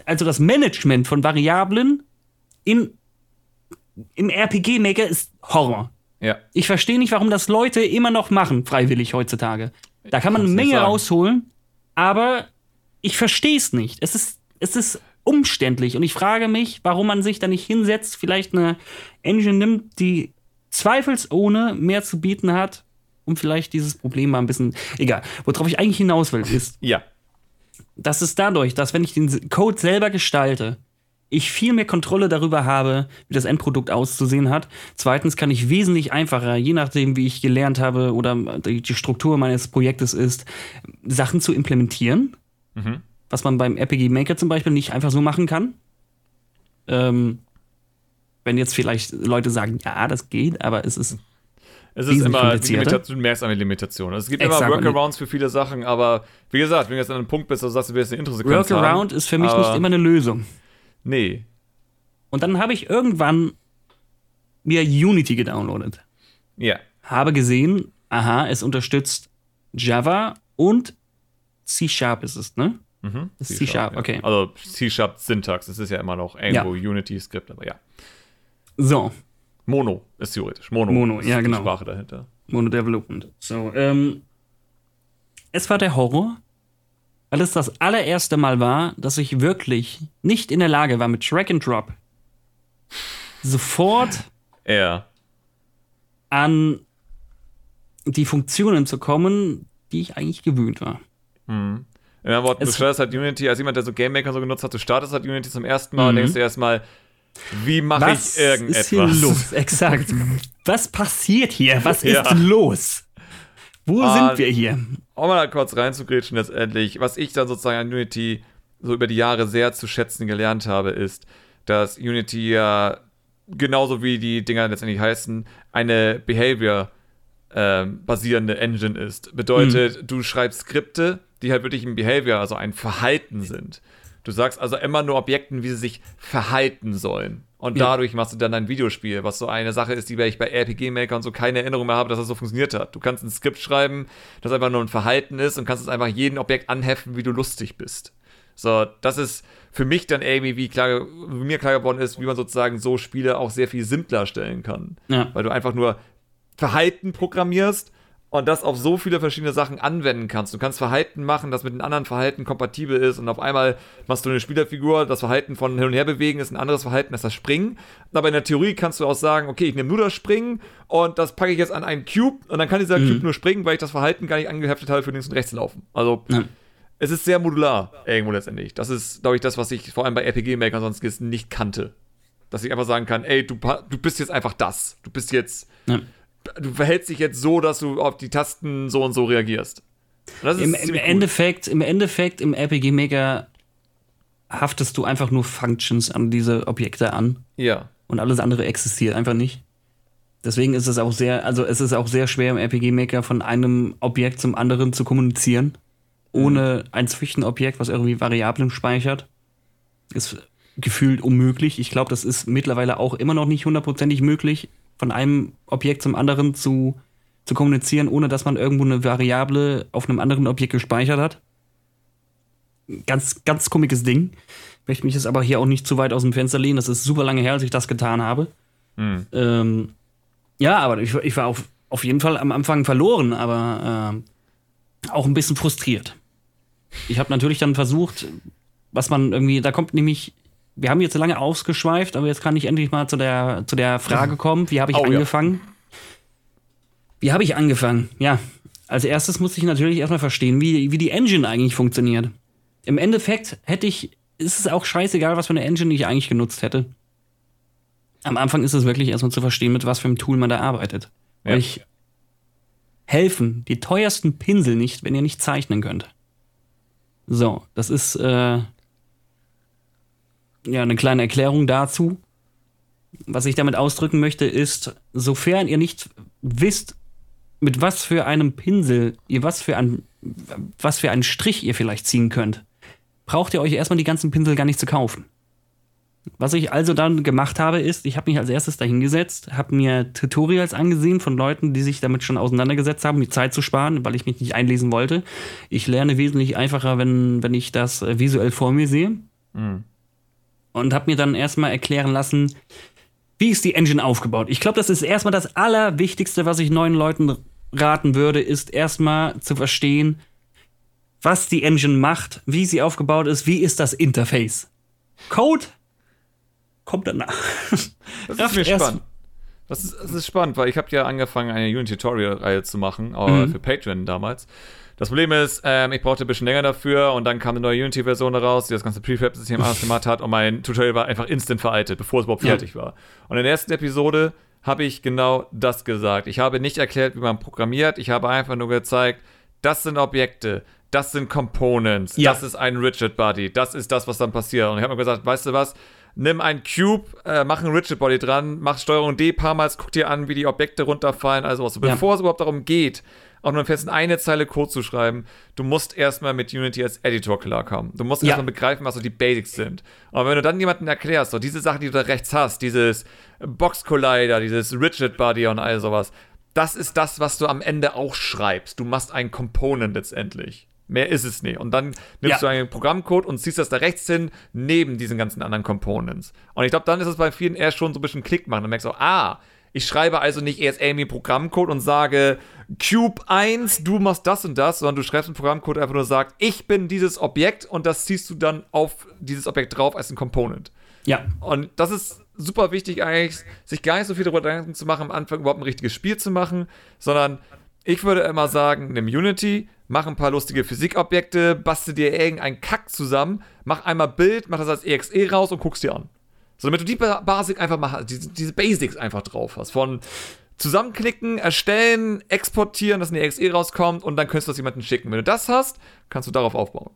also das Management von Variablen in, im RPG-Maker ist Horror. Ja. Ich verstehe nicht, warum das Leute immer noch machen, freiwillig heutzutage. Da kann man eine Menge rausholen, aber ich verstehe es nicht. Es ist, es ist umständlich und ich frage mich, warum man sich da nicht hinsetzt, vielleicht eine Engine nimmt, die zweifelsohne mehr zu bieten hat, um vielleicht dieses Problem mal ein bisschen. Egal. Worauf ich eigentlich hinaus will, ist, Ja. dass es dadurch, dass wenn ich den Code selber gestalte, ich viel mehr Kontrolle darüber habe, wie das Endprodukt auszusehen hat. Zweitens kann ich wesentlich einfacher, je nachdem, wie ich gelernt habe oder die Struktur meines Projektes ist, Sachen zu implementieren, Mhm. was man beim RPG Maker zum Beispiel nicht einfach so machen kann. Ähm, wenn jetzt vielleicht Leute sagen, ja, das geht, aber es ist Es ist immer, die. Limitation, du merkst eine Limitation. Also es gibt Exakt. immer Workarounds für viele Sachen, aber wie gesagt, wenn du jetzt an einem Punkt bist, wo du sagst, du willst eine Intro-Sequenz haben. Workaround ist für mich nicht immer eine Lösung. Nee. Und dann habe ich irgendwann mir Unity gedownloadet. Ja. habe gesehen, aha, es unterstützt Java und C-Sharp ist es, ne? Mhm. C-Sharp, ja. okay. Also C-Sharp Syntax, das ist ja immer noch irgendwo Unity-Skript, aber ja. So, Mono ist theoretisch. Mono, Mono, ist ja, die genau. Sprache dahinter. Mono Development. So, ähm, es war der Horror, weil es das allererste Mal war, dass ich wirklich nicht in der Lage war, mit Drag and Drop sofort Ja. an die Funktionen zu kommen, die ich eigentlich gewöhnt war. Mhm. In anderen Worten, du startest halt Unity, als jemand, der so Game Maker so genutzt hat, du startest halt Unity zum ersten Mal mhm. und denkst dir erstmal, wie mache ich irgendetwas? Was ist hier los? Exakt. Was passiert hier? Was ja. ist los? Wo ah, sind wir hier? Um mal da kurz reinzugrätschen letztendlich, was ich dann sozusagen an Unity so über die Jahre sehr zu schätzen gelernt habe, ist, dass Unity ja genauso wie die Dinger letztendlich heißen, eine Behavior ähm, basierende Engine ist. Bedeutet, mhm. du schreibst Skripte, die halt wirklich ein Behavior, also ein Verhalten sind. Du sagst also immer nur Objekten, wie sie sich verhalten sollen. Und ja. dadurch machst du dann ein Videospiel, was so eine Sache ist, die ich bei RPG Maker und so keine Erinnerung mehr habe, dass das so funktioniert hat. Du kannst ein Skript schreiben, das einfach nur ein Verhalten ist und kannst es einfach jedem Objekt anheften, wie du lustig bist. So, das ist für mich dann irgendwie, wie, klar, wie mir klar geworden ist, wie man sozusagen so Spiele auch sehr viel simpler stellen kann. Ja. Weil du einfach nur Verhalten programmierst und das auf so viele verschiedene Sachen anwenden kannst. Du kannst Verhalten machen, das mit einem anderen Verhalten kompatibel ist und auf einmal machst du eine Spielerfigur, das Verhalten von hin und her bewegen ist ein anderes Verhalten als das Springen. Aber in der Theorie kannst du auch sagen, okay, ich nehme nur das Springen und das packe ich jetzt an einen Cube und dann kann dieser mhm. Cube nur springen, weil ich das Verhalten gar nicht angeheftet habe für links und rechts laufen. Also ja. es ist sehr modular irgendwo letztendlich. Das ist, glaube ich, das, was ich vor allem bei RPG Maker sonst nicht kannte. Dass ich einfach sagen kann, ey, du, du bist jetzt einfach das. Du bist jetzt ja du verhältst dich jetzt so, dass du auf die Tasten so und so reagierst. Im, Im, Endeffekt, Im Endeffekt, im RPG Maker haftest du einfach nur Functions an diese Objekte an. Ja. Und alles andere existiert einfach nicht. Deswegen ist es auch sehr, also es ist auch sehr schwer im RPG Maker von einem Objekt zum anderen zu kommunizieren, ohne mhm. ein Zwischenobjekt, was irgendwie Variablen speichert. Ist gefühlt unmöglich. Ich glaube, das ist mittlerweile auch immer noch nicht hundertprozentig möglich von einem Objekt zum anderen zu, zu kommunizieren, ohne dass man irgendwo eine Variable auf einem anderen Objekt gespeichert hat. Ganz, ganz komisches Ding. Ich möchte mich jetzt aber hier auch nicht zu weit aus dem Fenster lehnen. Das ist super lange her, als ich das getan habe. Mhm. Ähm, ja, aber ich, ich war auf, auf jeden Fall am Anfang verloren, aber äh, auch ein bisschen frustriert. Ich habe natürlich dann versucht, was man irgendwie, da kommt nämlich wir haben jetzt lange ausgeschweift, aber jetzt kann ich endlich mal zu der, zu der Frage kommen, wie habe ich oh, angefangen? Ja. Wie habe ich angefangen? Ja, als erstes muss ich natürlich erstmal verstehen, wie, wie die Engine eigentlich funktioniert. Im Endeffekt hätte ich, ist es auch scheißegal, was für eine Engine ich eigentlich genutzt hätte. Am Anfang ist es wirklich erstmal zu verstehen, mit was für einem Tool man da arbeitet. Ja. Euch helfen die teuersten Pinsel nicht, wenn ihr nicht zeichnen könnt. So, das ist äh, ja, eine kleine Erklärung dazu. Was ich damit ausdrücken möchte, ist, sofern ihr nicht wisst, mit was für einem Pinsel ihr was für ein, was für einen Strich ihr vielleicht ziehen könnt, braucht ihr euch erstmal die ganzen Pinsel gar nicht zu kaufen. Was ich also dann gemacht habe, ist, ich habe mich als erstes dahingesetzt, habe mir Tutorials angesehen von Leuten, die sich damit schon auseinandergesetzt haben, die Zeit zu sparen, weil ich mich nicht einlesen wollte. Ich lerne wesentlich einfacher, wenn, wenn ich das visuell vor mir sehe. Mhm und habe mir dann erstmal erklären lassen, wie ist die Engine aufgebaut. Ich glaube, das ist erstmal das Allerwichtigste, was ich neuen Leuten raten würde, ist erstmal zu verstehen, was die Engine macht, wie sie aufgebaut ist, wie ist das Interface. Code kommt danach. Das ist mir spannend. Das ist, das ist spannend, weil ich habe ja angefangen, eine Unity-Tutorial-Reihe zu machen, mhm. für Patreon damals. Das Problem ist, ähm, ich brauchte ein bisschen länger dafür und dann kam eine neue Unity-Version raus, die das ganze Prefab-System alles gemacht hat und mein Tutorial war einfach instant veraltet, bevor es überhaupt fertig war. Und in der ersten Episode habe ich genau das gesagt. Ich habe nicht erklärt, wie man programmiert, ich habe einfach nur gezeigt, das sind Objekte, das sind Components, ja. das ist ein Rigid Body, das ist das, was dann passiert. Und ich habe mir gesagt, weißt du was, nimm ein Cube, äh, mach ein Rigid Body dran, mach Steuerung D paar Mal, guck dir an, wie die Objekte runterfallen, also was. Bevor ja. es überhaupt darum geht, auch nur fest eine Zeile Code zu schreiben, du musst erstmal mit Unity als Editor klarkommen. Du musst ja. erstmal begreifen, was so die Basics sind. Aber wenn du dann jemandem erklärst, so diese Sachen, die du da rechts hast, dieses Box Collider, dieses Rigid Body und all sowas, das ist das, was du am Ende auch schreibst. Du machst ein Component letztendlich. Mehr ist es nicht. Und dann nimmst ja. du einen Programmcode und ziehst das da rechts hin, neben diesen ganzen anderen Components. Und ich glaube, dann ist es bei vielen erst schon so ein bisschen Klick machen. Dann merkst du, ah, Ich schreibe also nicht erst irgendwie Programmcode und sage, Cube 1, du machst das und das, sondern du schreibst einen Programmcode einfach nur sagt, ich bin dieses Objekt und das ziehst du dann auf dieses Objekt drauf als ein Component. Ja. Und das ist super wichtig eigentlich, sich gar nicht so viel darüber Gedanken zu machen, am Anfang überhaupt ein richtiges Spiel zu machen, sondern ich würde immer sagen, nimm Unity, mach ein paar lustige Physikobjekte, bastel dir irgendeinen Kack zusammen, mach einmal Bild, mach das als EXE raus und guckst dir an. So, damit du die Basic einfach mal, diese, diese Basics einfach drauf hast. Von zusammenklicken, erstellen, exportieren, dass eine EXE rauskommt und dann könntest du das jemandem schicken. Wenn du das hast, kannst du darauf aufbauen.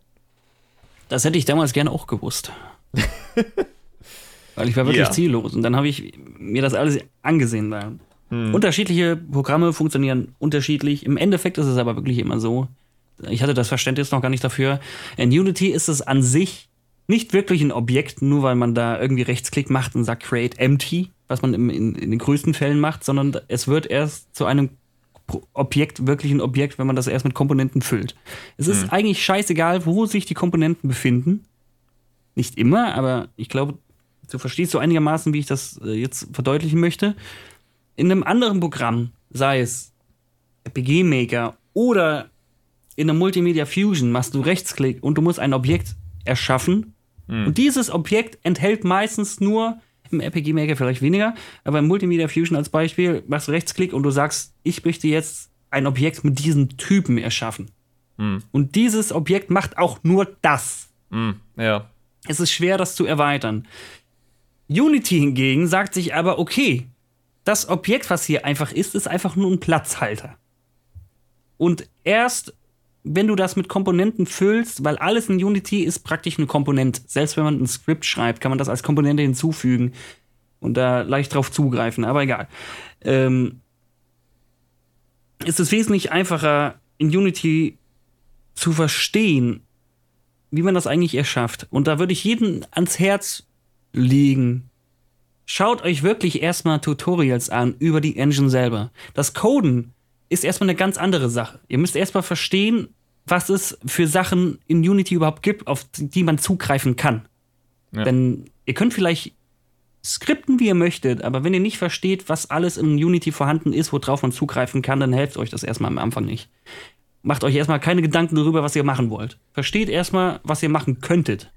Das hätte ich damals gerne auch gewusst. Weil ich war wirklich Ja. ziellos. Und dann habe ich mir das alles angesehen. Weil Unterschiedliche Programme funktionieren unterschiedlich. Im Endeffekt ist es aber wirklich immer so. Ich hatte das Verständnis noch gar nicht dafür. In Unity ist es an sich nicht wirklich ein Objekt, nur weil man da irgendwie Rechtsklick macht und sagt Create Empty, was man im, in, in den größten Fällen macht, sondern es wird erst zu einem Objekt, wirklich ein Objekt, wenn man das erst mit Komponenten füllt. Es ist eigentlich scheißegal, wo sich die Komponenten befinden. Nicht immer, aber ich glaube, du verstehst so einigermaßen, wie ich das äh, jetzt verdeutlichen möchte. In einem anderen Programm, sei es RPG Maker oder in einer Multimedia Fusion, machst du Rechtsklick und du musst ein Objekt erschaffen. Und dieses Objekt enthält meistens nur, im RPG Maker vielleicht weniger, aber im Multimedia Fusion als Beispiel, machst du Rechtsklick und du sagst, ich möchte jetzt ein Objekt mit diesem Typen erschaffen. Und dieses Objekt macht auch nur das. Hm, ja. Es ist schwer, das zu erweitern. Unity hingegen sagt sich aber, okay, das Objekt, was hier einfach ist, ist einfach nur ein Platzhalter. Und erst, wenn du das mit Komponenten füllst, weil alles in Unity ist praktisch eine Komponente. Selbst wenn man ein Skript schreibt, kann man das als Komponente hinzufügen und da leicht drauf zugreifen, aber egal. Ähm, ist es wesentlich einfacher, in Unity zu verstehen, wie man das eigentlich erschafft. Und da würde ich jeden ans Herz legen. Schaut euch wirklich erstmal Tutorials an über die Engine selber. Das Coden ist erstmal eine ganz andere Sache. Ihr müsst erstmal verstehen, was es für Sachen in Unity überhaupt gibt, auf die man zugreifen kann. Ja. Denn ihr könnt vielleicht skripten, wie ihr möchtet, aber wenn ihr nicht versteht, was alles in Unity vorhanden ist, worauf man zugreifen kann, dann helft euch das erstmal am Anfang nicht. Macht euch erstmal keine Gedanken darüber, was ihr machen wollt. Versteht erstmal, was ihr machen könntet.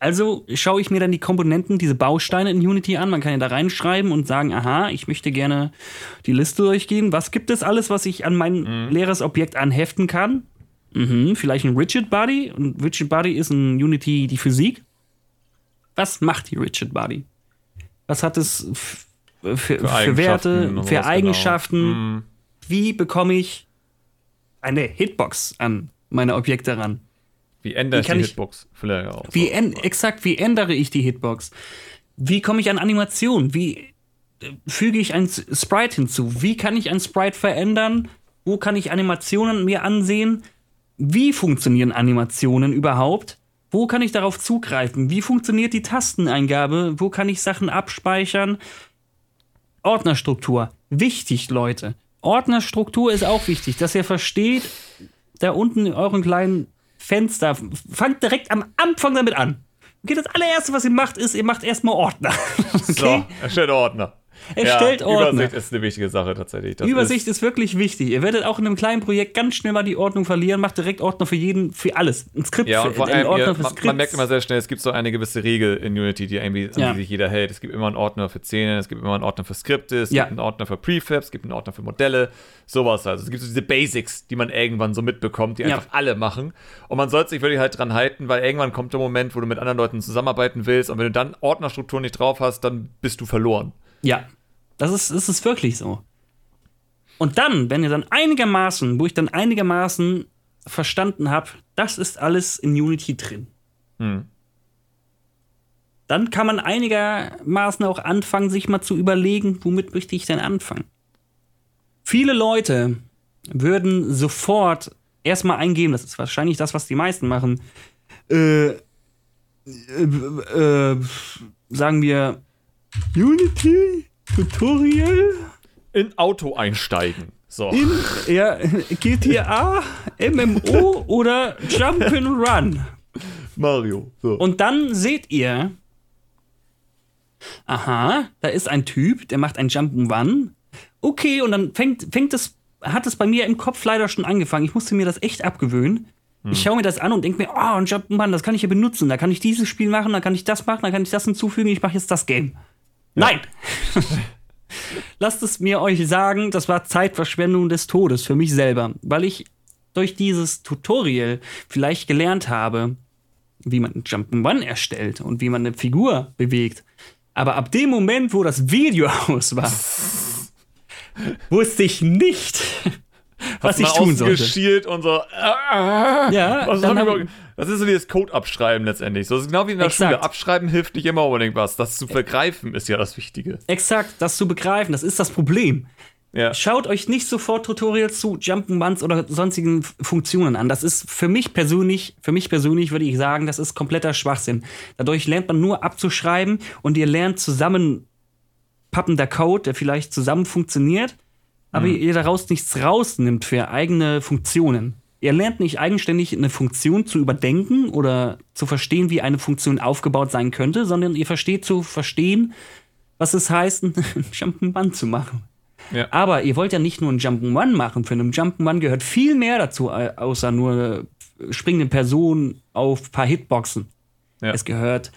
Also schaue ich mir dann die Komponenten, diese Bausteine in Unity an. Man kann ja da reinschreiben und sagen, aha, ich möchte gerne die Liste durchgehen. Was gibt es alles, was ich an mein leeres Objekt anheften kann? Mhm, vielleicht ein Rigid Body. Und Rigid Body ist in Unity die Physik. Was macht die Rigid Body? Was hat es f- für, für, Werte, für sowas, Eigenschaften? Genau. Wie bekomme ich eine Hitbox an meine Objekte ran? Wie ändere Wie ich die ich- Hitbox? Vielleicht auch. Wie en exakt, wie ändere ich die Hitbox? Wie komme ich an Animationen? Wie äh, füge ich ein Sprite hinzu? Wie kann ich ein Sprite verändern? Wo kann ich Animationen mir ansehen? Wie funktionieren Animationen überhaupt? Wo kann ich darauf zugreifen? Wie funktioniert die Tasteneingabe? Wo kann ich Sachen abspeichern? Ordnerstruktur. Wichtig, Leute. Ordnerstruktur ist auch wichtig, dass ihr versteht, da unten in euren kleinen Fenster, fangt direkt am Anfang damit an. Okay, das allererste, was ihr macht, ist, ihr macht erstmal Ordner. Okay? So, erstellt Ordner. Erstellt ja, Ordner. Übersicht ist eine wichtige Sache tatsächlich. Das Übersicht ist, wirklich wichtig. Ihr werdet auch in einem kleinen Projekt ganz schnell mal die Ordnung verlieren. Macht direkt Ordner für jeden, für alles. Ein Skript Ja, für und vor einen allem, Ordner ihr, für man, man merkt immer sehr schnell, es gibt so eine gewisse Regel in Unity, die irgendwie, an Ja. die sich jeder hält. Es gibt immer einen Ordner für Szenen, es gibt immer einen Ordner für Skripte, es gibt einen Ordner für Prefabs, es gibt einen Ordner für Modelle, sowas also. Es gibt so diese Basics, die man irgendwann so mitbekommt, die einfach alle machen. Und man sollte sich wirklich halt dran halten, weil irgendwann kommt der Moment, wo du mit anderen Leuten zusammenarbeiten willst und wenn du dann Ordnerstruktur nicht drauf hast, dann bist du verloren. Ja, das ist, das ist wirklich so. Und dann, wenn ihr dann einigermaßen, wo ich dann einigermaßen verstanden habe, das ist alles in Unity drin. Hm. Dann kann man einigermaßen auch anfangen, sich mal zu überlegen, womit möchte ich denn anfangen. Viele Leute würden sofort erstmal eingeben, das ist wahrscheinlich das, was die meisten machen, äh, äh, äh, sagen wir Unity Tutorial In Auto einsteigen. So. in ja, GTA, MMO oder Jump'n'Run. Mario. So. Und dann seht ihr aha, da ist ein Typ, der macht ein Jump'n'Run. Okay, und dann fängt, fängt es, hat es bei mir im Kopf leider schon angefangen. Ich musste mir das echt abgewöhnen. Hm. Ich schaue mir das an und denke mir, oh, ein Jump'n'Run, das kann ich ja benutzen. Da kann ich dieses Spiel machen, da kann ich das machen, da kann ich das hinzufügen, ich mache jetzt das Game. Nein! Lasst es mir euch sagen, das war Zeitverschwendung des Todes für mich selber, weil ich durch dieses Tutorial vielleicht gelernt habe, wie man einen Jump'n'Run erstellt und wie man eine Figur bewegt. Aber ab dem Moment, wo das Video aus war, wusste ich nicht, was ich tun sollte. und so. Ah, ja, was dann haben, das ist so dieses Code abschreiben letztendlich. So das ist genau wie in der exakt. Schule. Abschreiben hilft nicht immer unbedingt was. Das zu begreifen ist ja das Wichtige. Exakt, das zu begreifen, das ist das Problem. Ja. Schaut euch nicht sofort Tutorials zu Jump'n'Runs oder sonstigen Funktionen an. Das ist für mich persönlich, für mich persönlich würde ich sagen, das ist kompletter Schwachsinn. Dadurch lernt man nur abzuschreiben und ihr lernt zusammen pappender Code, der vielleicht zusammen funktioniert, aber mhm. ihr daraus nichts rausnimmt für eigene Funktionen. Ihr lernt nicht eigenständig eine Funktion zu überdenken oder zu verstehen, wie eine Funktion aufgebaut sein könnte, sondern ihr versteht zu verstehen, was es heißt, einen Jump'n'Run zu machen. Ja. Aber ihr wollt ja nicht nur einen Jump'n'Run machen. Für einen Jump'n'Run gehört viel mehr dazu, äh, außer nur springende Personen auf ein paar Hitboxen. Ja. Es gehört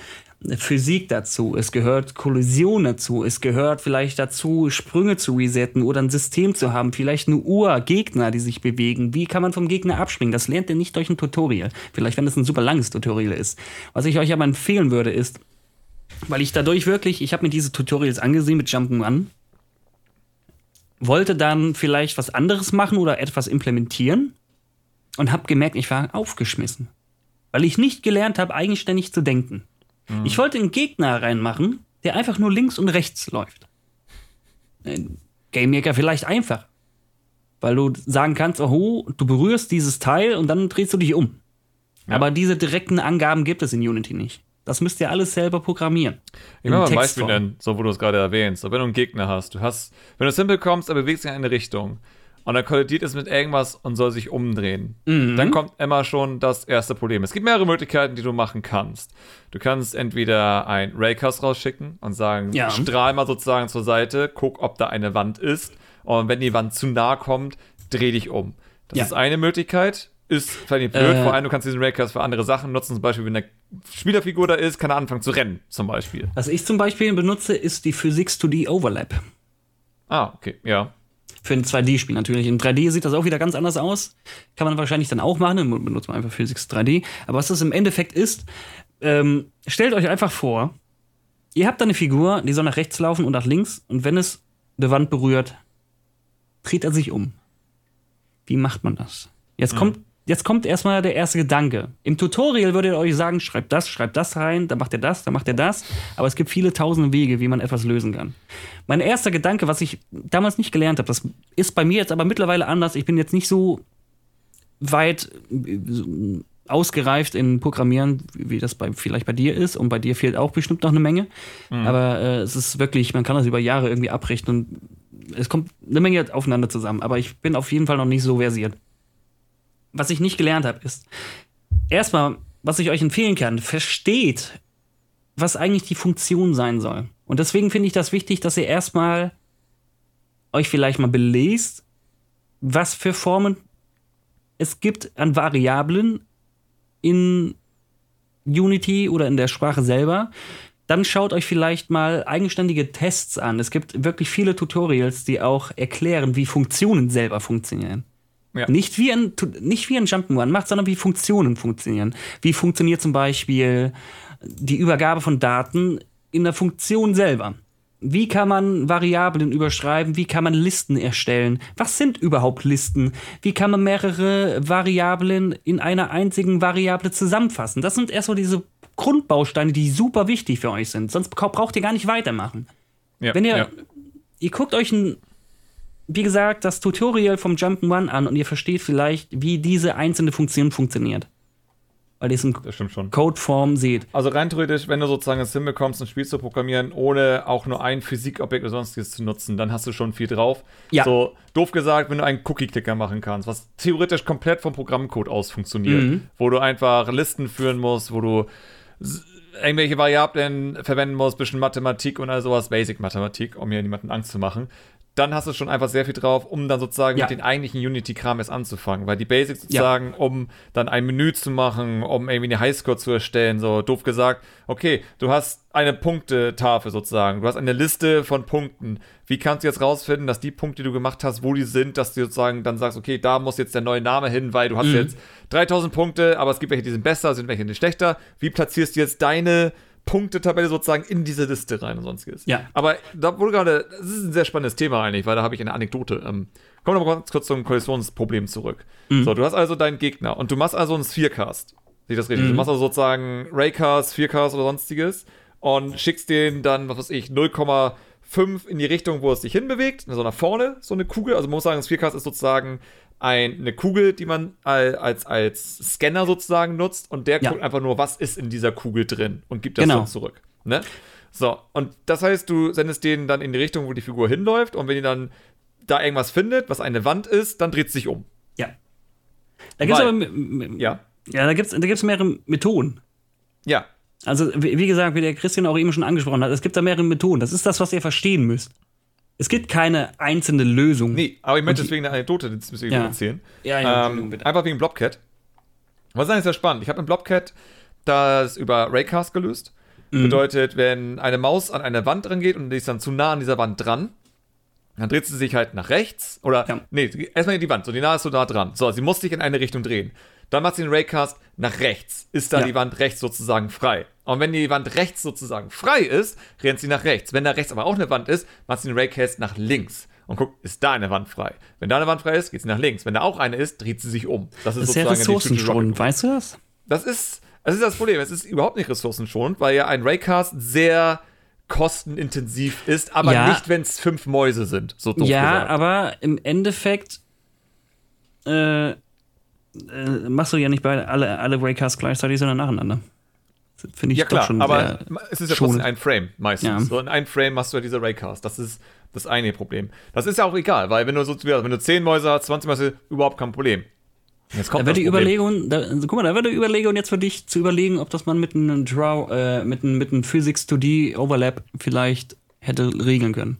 Physik dazu, es gehört Kollision dazu, es gehört vielleicht dazu, Sprünge zu resetten oder ein System zu haben, vielleicht eine Uhr, Gegner, die sich bewegen. Wie kann man vom Gegner abspringen? Das lernt ihr nicht durch ein Tutorial. Vielleicht, wenn es ein super langes Tutorial ist. Was ich euch aber empfehlen würde, ist, weil ich dadurch wirklich, ich habe mir diese Tutorials angesehen mit Jump'n'Run, wollte dann vielleicht was anderes machen oder etwas implementieren und habe gemerkt, ich war aufgeschmissen. Weil ich nicht gelernt habe, eigenständig zu denken. Mhm. Ich wollte einen Gegner reinmachen, der einfach nur links und rechts läuft. Game Maker vielleicht einfach. Weil du sagen kannst, oh, du berührst dieses Teil und dann drehst du dich um. Ja. Aber diese direkten Angaben gibt es in Unity nicht. Das müsst ihr alles selber programmieren. Ich will mal ein Beispiel nennen, so wo du es gerade erwähnst. So, wenn du einen Gegner hast, du hast, wenn du simpel kommst, er bewegt sich in eine Richtung und er kollidiert es mit irgendwas und soll sich umdrehen, mhm. dann kommt immer schon das erste Problem. Es gibt mehrere Möglichkeiten, die du machen kannst. Du kannst entweder ein Raycast rausschicken und sagen, ja. strahl mal sozusagen zur Seite, guck, ob da eine Wand ist und wenn die Wand zu nah kommt, dreh dich um. Das ja. ist eine Möglichkeit ist vielleicht blöd, äh, vor allem du kannst diesen Raycast für andere Sachen nutzen, zum Beispiel wenn eine Spielerfigur da ist, kann er anfangen zu rennen, zum Beispiel. Was ich zum Beispiel benutze, ist die Physics 2D Overlap. Ah, okay, ja. Für ein 2D-Spiel natürlich. In 3D sieht das auch wieder ganz anders aus. Kann man wahrscheinlich dann auch machen, dann benutzt man einfach Physics 3D. Aber was das im Endeffekt ist, ähm, stellt euch einfach vor, ihr habt da eine Figur, die soll nach rechts laufen und nach links und wenn es eine Wand berührt, dreht er sich um. Wie macht man das? Jetzt mhm. kommt Jetzt kommt erstmal der erste Gedanke. Im Tutorial würdet ihr euch sagen, schreibt das, schreibt das rein, dann macht ihr das, dann macht ihr das. Aber es gibt viele tausende Wege, wie man etwas lösen kann. Mein erster Gedanke, was ich damals nicht gelernt habe, das ist bei mir jetzt aber mittlerweile anders. Ich bin jetzt nicht so weit ausgereift in Programmieren, wie das bei, vielleicht bei dir ist. Und bei dir fehlt auch bestimmt noch eine Menge. Mhm. Aber äh, es ist wirklich, man kann das über Jahre irgendwie abrechnen. Es kommt eine Menge aufeinander zusammen. Aber ich bin auf jeden Fall noch nicht so versiert was ich nicht gelernt habe, ist, erstmal, was ich euch empfehlen kann, versteht, was eigentlich die Funktion sein soll. Und deswegen finde ich das wichtig, dass ihr erstmal euch vielleicht mal belest, was für Formen es gibt an Variablen in Unity oder in der Sprache selber. Dann schaut euch vielleicht mal eigenständige Tests an. Es gibt wirklich viele Tutorials, die auch erklären, wie Funktionen selber funktionieren. Ja. Nicht wie ein, nicht wie ein Jump'n'Run macht, sondern wie Funktionen funktionieren. Wie funktioniert zum Beispiel die Übergabe von Daten in der Funktion selber? Wie kann man Variablen überschreiben? Wie kann man Listen erstellen? Was sind überhaupt Listen? Wie kann man mehrere Variablen in einer einzigen Variable zusammenfassen? Das sind erst so diese Grundbausteine, die super wichtig für euch sind. Sonst braucht ihr gar nicht weitermachen. Ja, Wenn ihr, ja. ihr guckt euch ein wie gesagt, das Tutorial vom Jump'n'Run an und ihr versteht vielleicht, wie diese einzelne Funktion funktioniert. Weil ihr es in Codeform seht. Also rein theoretisch, wenn du sozusagen es hinbekommst, ein Spiel zu programmieren, ohne auch nur ein Physikobjekt oder sonstiges zu nutzen, dann hast du schon viel drauf. Ja. So doof gesagt, wenn du einen Cookie-Clicker machen kannst, was theoretisch komplett vom Programmcode aus funktioniert, mhm. wo du einfach Listen führen musst, wo du irgendwelche Variablen verwenden muss, bisschen Mathematik und all sowas, Basic-Mathematik, um hier niemanden Angst zu machen, dann hast du schon einfach sehr viel drauf, um dann sozusagen Ja. mit den eigentlichen Unity-Kram erst anzufangen. Weil die Basics sozusagen, um dann ein Menü zu machen, um irgendwie eine Highscore zu erstellen, so doof gesagt, okay, du hast eine Punktetafel sozusagen, du hast eine Liste von Punkten. Wie kannst du jetzt rausfinden, dass die Punkte, die du gemacht hast, wo die sind, dass du sozusagen dann sagst, okay, da muss jetzt der neue Name hin, weil du hast Mhm. jetzt 3000 Punkte, aber es gibt welche, die sind besser, sind welche, die schlechter. Wie platzierst du jetzt deine Punktetabelle sozusagen in diese Liste rein und sonstiges? Ja. Aber da wurde gerade, das ist ein sehr spannendes Thema eigentlich, weil da habe ich eine Anekdote. Ähm, kommen wir mal ganz kurz zum Kollisionsproblem zurück. So, du hast also deinen Gegner und du machst also einen Spherecast. Sehe ich das richtig? Du machst also sozusagen Raycast, Spherecast oder sonstiges und schickst den dann, was weiß ich, 0,5 in die Richtung, wo es sich hinbewegt, also nach vorne, so eine Kugel. Also man muss sagen, ein Spherecast ist sozusagen ein, eine Kugel, die man al- als, als Scanner sozusagen nutzt und der Ja. guckt einfach nur, was ist in dieser Kugel drin und gibt das Genau. dann zurück. Ne? So, und das heißt, du sendest den dann in die Richtung, wo die Figur hinläuft und wenn die dann da irgendwas findet, was eine Wand ist, dann dreht sie sich um. Ja. Da gibt es aber Ja. ja, da gibt's, da gibt's mehrere Methoden. Ja. Also, wie wie gesagt, wie der Christian auch eben schon angesprochen hat, es gibt da mehrere Methoden. Das ist das, was ihr verstehen müsst. Es gibt keine einzelne Lösung. Nee, aber ich möchte deswegen eine Anekdote wir Ja. erzählen. Ja, ja, ähm, bitte. einfach wegen Blobcat. Was ist eigentlich sehr spannend? Ich habe im Blobcat das über Raycast gelöst. Mhm. Bedeutet, wenn eine Maus an eine Wand rangeht und die ist dann zu nah an dieser Wand dran, dann dreht sie sich halt nach rechts. Oder, Ja. nee, erstmal in die Wand. So, die Nahe ist so nah dran. So, sie muss sich in eine Richtung drehen. Dann macht sie den Raycast nach rechts. Ist da Ja. die Wand rechts sozusagen frei. Und wenn die Wand rechts sozusagen frei ist, rennt sie nach rechts. Wenn da rechts aber auch eine Wand ist, macht sie den Raycast nach links. Und guckt, ist da eine Wand frei? Wenn da eine Wand frei ist, geht sie nach links. Wenn da auch eine ist, dreht sie sich um. Das ist Das ist sehr sozusagen typische ressourcenschonend, weißt du das? das ist, das ist das Problem. Es ist überhaupt nicht ressourcenschonend, weil ja ein Raycast sehr kostenintensiv ist, aber Ja. nicht, wenn es fünf Mäuse sind. So Ja, gesagt. aber im Endeffekt äh, äh, machst du ja nicht bei alle, alle Raycasts gleichzeitig, sondern nacheinander. Finde ich ja klar, schon aber es ist ja schonend. trotzdem ein Frame meistens. Ja. So in einem Frame machst du ja diese Raycast. Das ist das eine Problem. Das ist ja auch egal, weil wenn du so wenn du 10 Mäuse hast, 20 Mäuse, überhaupt kein Problem. Jetzt kommt Da wird die. Überlegung, da, also, guck mal, da wird die Überlegung jetzt für dich zu überlegen, ob das man mit einem Draw, äh, mit einem, mit einem Physics 2D Overlap vielleicht hätte regeln können.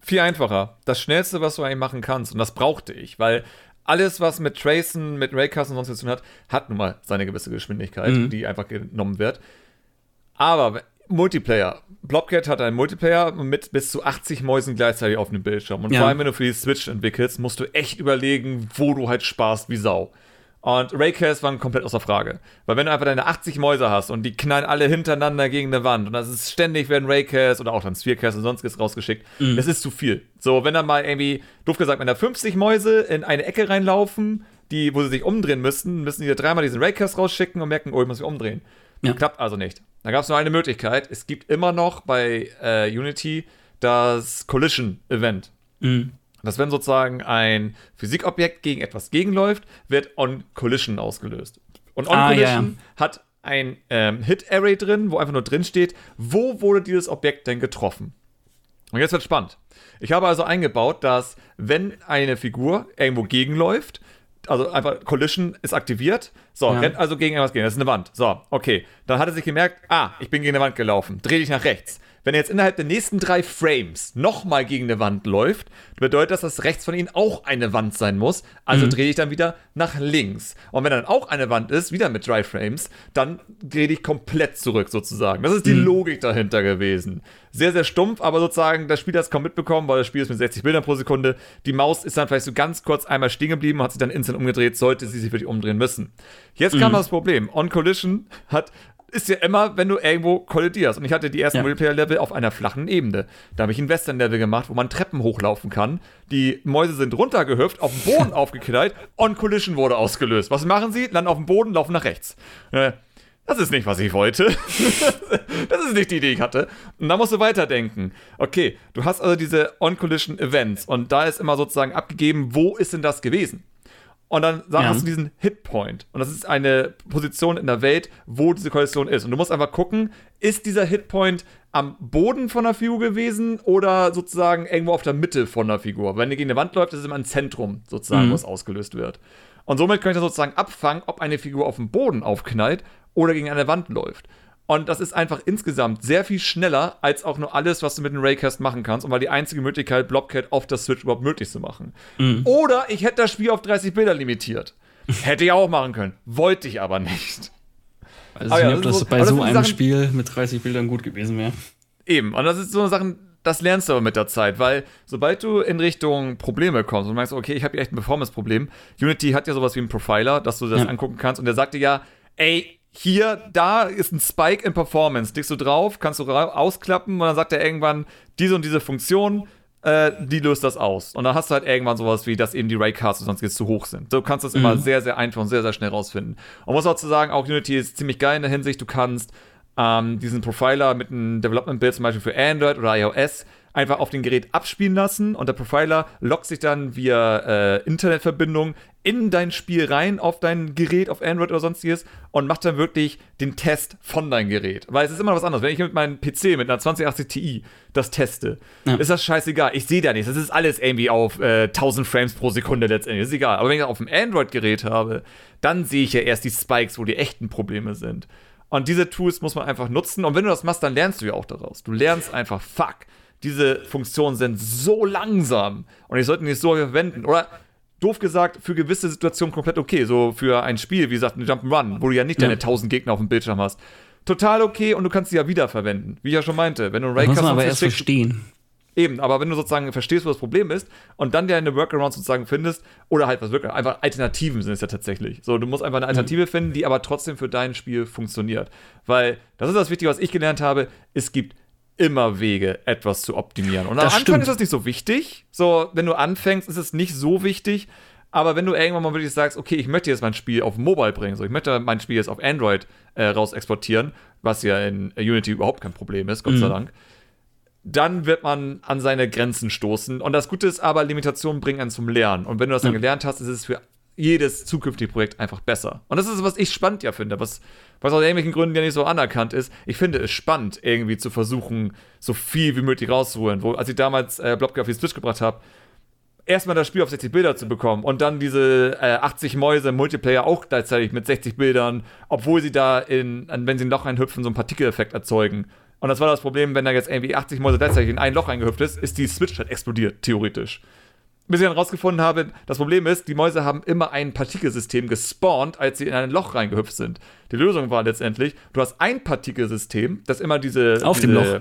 Viel einfacher. Das schnellste, was du eigentlich machen kannst, und das brauchte ich, weil alles, was mit Tracen, mit Raycast und sonst was zu tun hat, hat nun mal seine gewisse Geschwindigkeit, Mhm. die einfach genommen wird. Aber Multiplayer. Blobcat hat einen Multiplayer mit bis zu 80 Mäusen gleichzeitig auf dem Bildschirm. Und Ja. vor allem, wenn du für die Switch entwickelst, musst du echt überlegen, wo du halt sparst wie Sau. Und Raycast waren komplett außer Frage. Weil wenn du einfach deine 80 Mäuse hast und die knallen alle hintereinander gegen eine Wand und das ist ständig werden Raycast oder auch dann Spherecast und sonstiges rausgeschickt, das ist zu viel. So, wenn dann mal irgendwie, doof gesagt, wenn da 50 Mäuse in eine Ecke reinlaufen, die, wo sie sich umdrehen müssten, müssen die dreimal diesen Raycast rausschicken und merken, oh, ich muss mich umdrehen. Ja. Klappt also nicht. Da gab es nur eine Möglichkeit. Es gibt immer noch bei äh, Unity das Collision-Event. Mhm. Das, wenn sozusagen ein Physikobjekt gegen etwas gegenläuft, wird On Collision ausgelöst. Und On Ah, ja, hat ein ähm, Hit-Array drin, wo einfach nur drin steht, wo wurde dieses Objekt denn getroffen? Und jetzt wird spannend. Ich habe also eingebaut, dass wenn eine Figur irgendwo gegenläuft, also einfach Collision ist aktiviert, so, Ja. rennt also gegen irgendwas gegen, das ist eine Wand. So, okay. Dann hat er sich gemerkt, ah, ich bin gegen eine Wand gelaufen, dreh dich nach rechts. Wenn er jetzt innerhalb der nächsten drei Frames nochmal gegen eine Wand läuft, bedeutet das, dass rechts von ihm auch eine Wand sein muss. Also drehe ich dann wieder nach links. Und wenn dann auch eine Wand ist, wieder mit drei Frames, dann drehe ich komplett zurück sozusagen. Das ist die Logik dahinter gewesen. Sehr, sehr stumpf, aber sozusagen das Spiel hat es kaum mitbekommen, weil das Spiel ist mit 60 Bildern pro Sekunde. Die Maus ist dann vielleicht so ganz kurz einmal stehen geblieben, hat sich dann instant umgedreht, sollte sie sich wirklich umdrehen müssen. Jetzt kam das Problem. On Collision hat ist ja immer, wenn du irgendwo kollidierst. Und ich hatte die ersten Ja. Multiplayer-Level auf einer flachen Ebene. Da habe ich ein Western-Level gemacht, wo man Treppen hochlaufen kann. Die Mäuse sind runtergehüpft, auf den Boden aufgeknallt, On Collision wurde ausgelöst. Was machen sie? Landen auf dem Boden, laufen nach rechts. Äh, Das ist nicht, was ich wollte. das ist nicht die Idee, die ich hatte. Und da musst du weiterdenken. Okay, du hast also diese On-Collision-Events und da ist immer sozusagen abgegeben, wo ist denn das gewesen? Und dann Ja. hast du diesen Hitpoint. Und das ist eine Position in der Welt, wo diese Kollision ist. Und du musst einfach gucken, ist dieser Hitpoint am Boden von der Figur gewesen oder sozusagen irgendwo auf der Mitte von der Figur? Wenn die gegen eine Wand läuft, ist es immer ein Zentrum, sozusagen, Mhm. wo es ausgelöst wird. Und somit kann ich das sozusagen abfangen, ob eine Figur auf dem Boden aufknallt oder gegen eine Wand läuft. Und das ist einfach insgesamt sehr viel schneller als auch nur alles, was du mit einem Raycast machen kannst. Und war die einzige Möglichkeit, Blobcat auf der Switch überhaupt möglich zu machen. Mhm. Oder ich hätte das Spiel auf 30 Bilder limitiert. hätte ich auch machen können. Wollte ich aber nicht. Also, ich ja, ob das, so, bei so einem Sachen, Spiel mit 30 Bildern gut gewesen wäre. Eben. Und das ist so eine Sache, das lernst du aber mit der Zeit, weil sobald du in Richtung Probleme kommst und merkst, okay, ich habe hier echt ein Performance-Problem, Unity hat ja sowas wie einen Profiler, dass du das ja. angucken kannst und der sagt dir ja, ey, hier, da ist ein Spike in Performance. Klickst du drauf, kannst du ausklappen und dann sagt er irgendwann, diese und diese Funktion, äh, die löst das aus. Und dann hast du halt irgendwann sowas wie, dass eben die Raycasts und sonst jetzt zu hoch sind. Du kannst das mhm. immer sehr, sehr einfach und sehr, sehr schnell rausfinden. Und muss auch zu sagen, auch Unity ist ziemlich geil in der Hinsicht, du kannst ähm, diesen Profiler mit einem Development-Bild zum Beispiel für Android oder iOS einfach auf dem Gerät abspielen lassen und der Profiler lockt sich dann via äh, Internetverbindung in dein Spiel rein auf dein Gerät, auf Android oder sonstiges und macht dann wirklich den Test von deinem Gerät. Weil es ist immer was anderes. Wenn ich mit meinem PC mit einer 2080 Ti das teste, ja. ist das scheißegal. Ich sehe da nichts. Das ist alles irgendwie auf äh, 1000 Frames pro Sekunde letztendlich. ist egal. Aber wenn ich das auf dem Android-Gerät habe, dann sehe ich ja erst die Spikes, wo die echten Probleme sind. Und diese Tools muss man einfach nutzen. Und wenn du das machst, dann lernst du ja auch daraus. Du lernst einfach, fuck, diese Funktionen sind so langsam und ich sollte nicht so verwenden. Oder doof gesagt, für gewisse Situationen komplett okay. So für ein Spiel, wie gesagt, ein Jump'n'Run, wo du ja nicht deine 1000 Gegner auf dem Bildschirm hast. Total okay und du kannst sie ja wiederverwenden. Wie ich ja schon meinte. Wenn du einen Raycast man aber erst verstehen. Eben, aber wenn du sozusagen verstehst, wo das Problem ist und dann deine Workarounds sozusagen findest, oder halt was wirklich, einfach Alternativen sind es ja tatsächlich. So, du musst einfach eine Alternative mhm. finden, die aber trotzdem für dein Spiel funktioniert. Weil das ist das Wichtige, was ich gelernt habe. Es gibt immer Wege, etwas zu optimieren. Und am Anfang stimmt. ist das nicht so wichtig. So, wenn du anfängst, ist es nicht so wichtig. Aber wenn du irgendwann mal wirklich sagst, okay, ich möchte jetzt mein Spiel auf Mobile bringen, so ich möchte mein Spiel jetzt auf Android äh, raus exportieren, was ja in Unity überhaupt kein Problem ist, Gott mhm. sei Dank, dann wird man an seine Grenzen stoßen. Und das Gute ist aber, Limitationen bringen einen zum Lernen. Und wenn du das dann gelernt hast, ist es für jedes zukünftige Projekt einfach besser. Und das ist, was ich spannend ja finde, was, was aus irgendwelchen Gründen ja nicht so anerkannt ist. Ich finde es spannend, irgendwie zu versuchen, so viel wie möglich rauszuholen. Wo, als ich damals äh, Blobger auf die Switch gebracht habe, erstmal das Spiel auf 60 Bilder zu bekommen und dann diese äh, 80 Mäuse im Multiplayer auch gleichzeitig mit 60 Bildern, obwohl sie da in, wenn sie ein Loch reinhüpfen, so einen Partikeleffekt erzeugen. Und das war das Problem, wenn da jetzt irgendwie 80 Mäuse gleichzeitig in ein Loch reingehüpft ist, ist die Switch halt explodiert, theoretisch bis ich dann rausgefunden habe, das Problem ist, die Mäuse haben immer ein Partikelsystem gespawnt, als sie in ein Loch reingehüpft sind. Die Lösung war letztendlich, du hast ein Partikelsystem, das immer diese. Auf diese, dem Loch.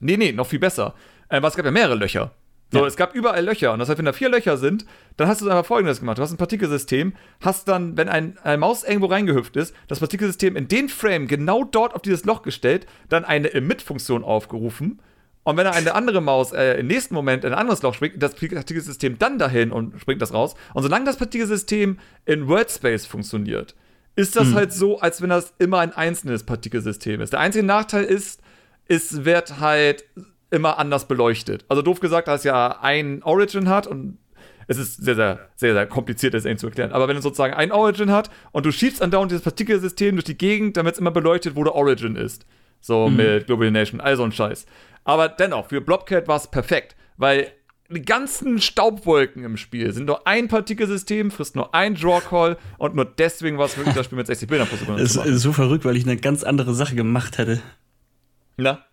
Nee, nee, noch viel besser. Äh, es gab ja mehrere Löcher. So, ja. es gab überall Löcher. Und das heißt, wenn da vier Löcher sind, dann hast du einfach folgendes gemacht. Du hast ein Partikelsystem, hast dann, wenn ein, eine Maus irgendwo reingehüpft ist, das Partikelsystem in den Frame genau dort auf dieses Loch gestellt, dann eine Emit-Funktion aufgerufen und wenn er eine andere Maus äh, im nächsten Moment in ein anderes Loch springt, das Partikelsystem dann dahin und springt das raus. Und solange das Partikelsystem in Worldspace funktioniert, ist das hm. halt so, als wenn das immer ein einzelnes Partikelsystem ist. Der einzige Nachteil ist, es wird halt immer anders beleuchtet. Also doof gesagt, dass es ja ein Origin hat und es ist sehr, sehr, sehr, sehr kompliziert, das irgendwie zu erklären. Aber wenn es sozusagen ein Origin hat und du schiebst andauernd dieses Partikelsystem durch die Gegend, dann wird es immer beleuchtet, wo der Origin ist. So mhm. mit Global Nation, all so ein Scheiß. Aber dennoch, für Blobcat war es perfekt, weil die ganzen Staubwolken im Spiel sind nur ein Partikelsystem, frisst nur ein Draw-Call und nur deswegen war es wirklich das Spiel mit 60 Bildern pro Sekunde. Es ist so verrückt, weil ich eine ganz andere Sache gemacht hätte. Na?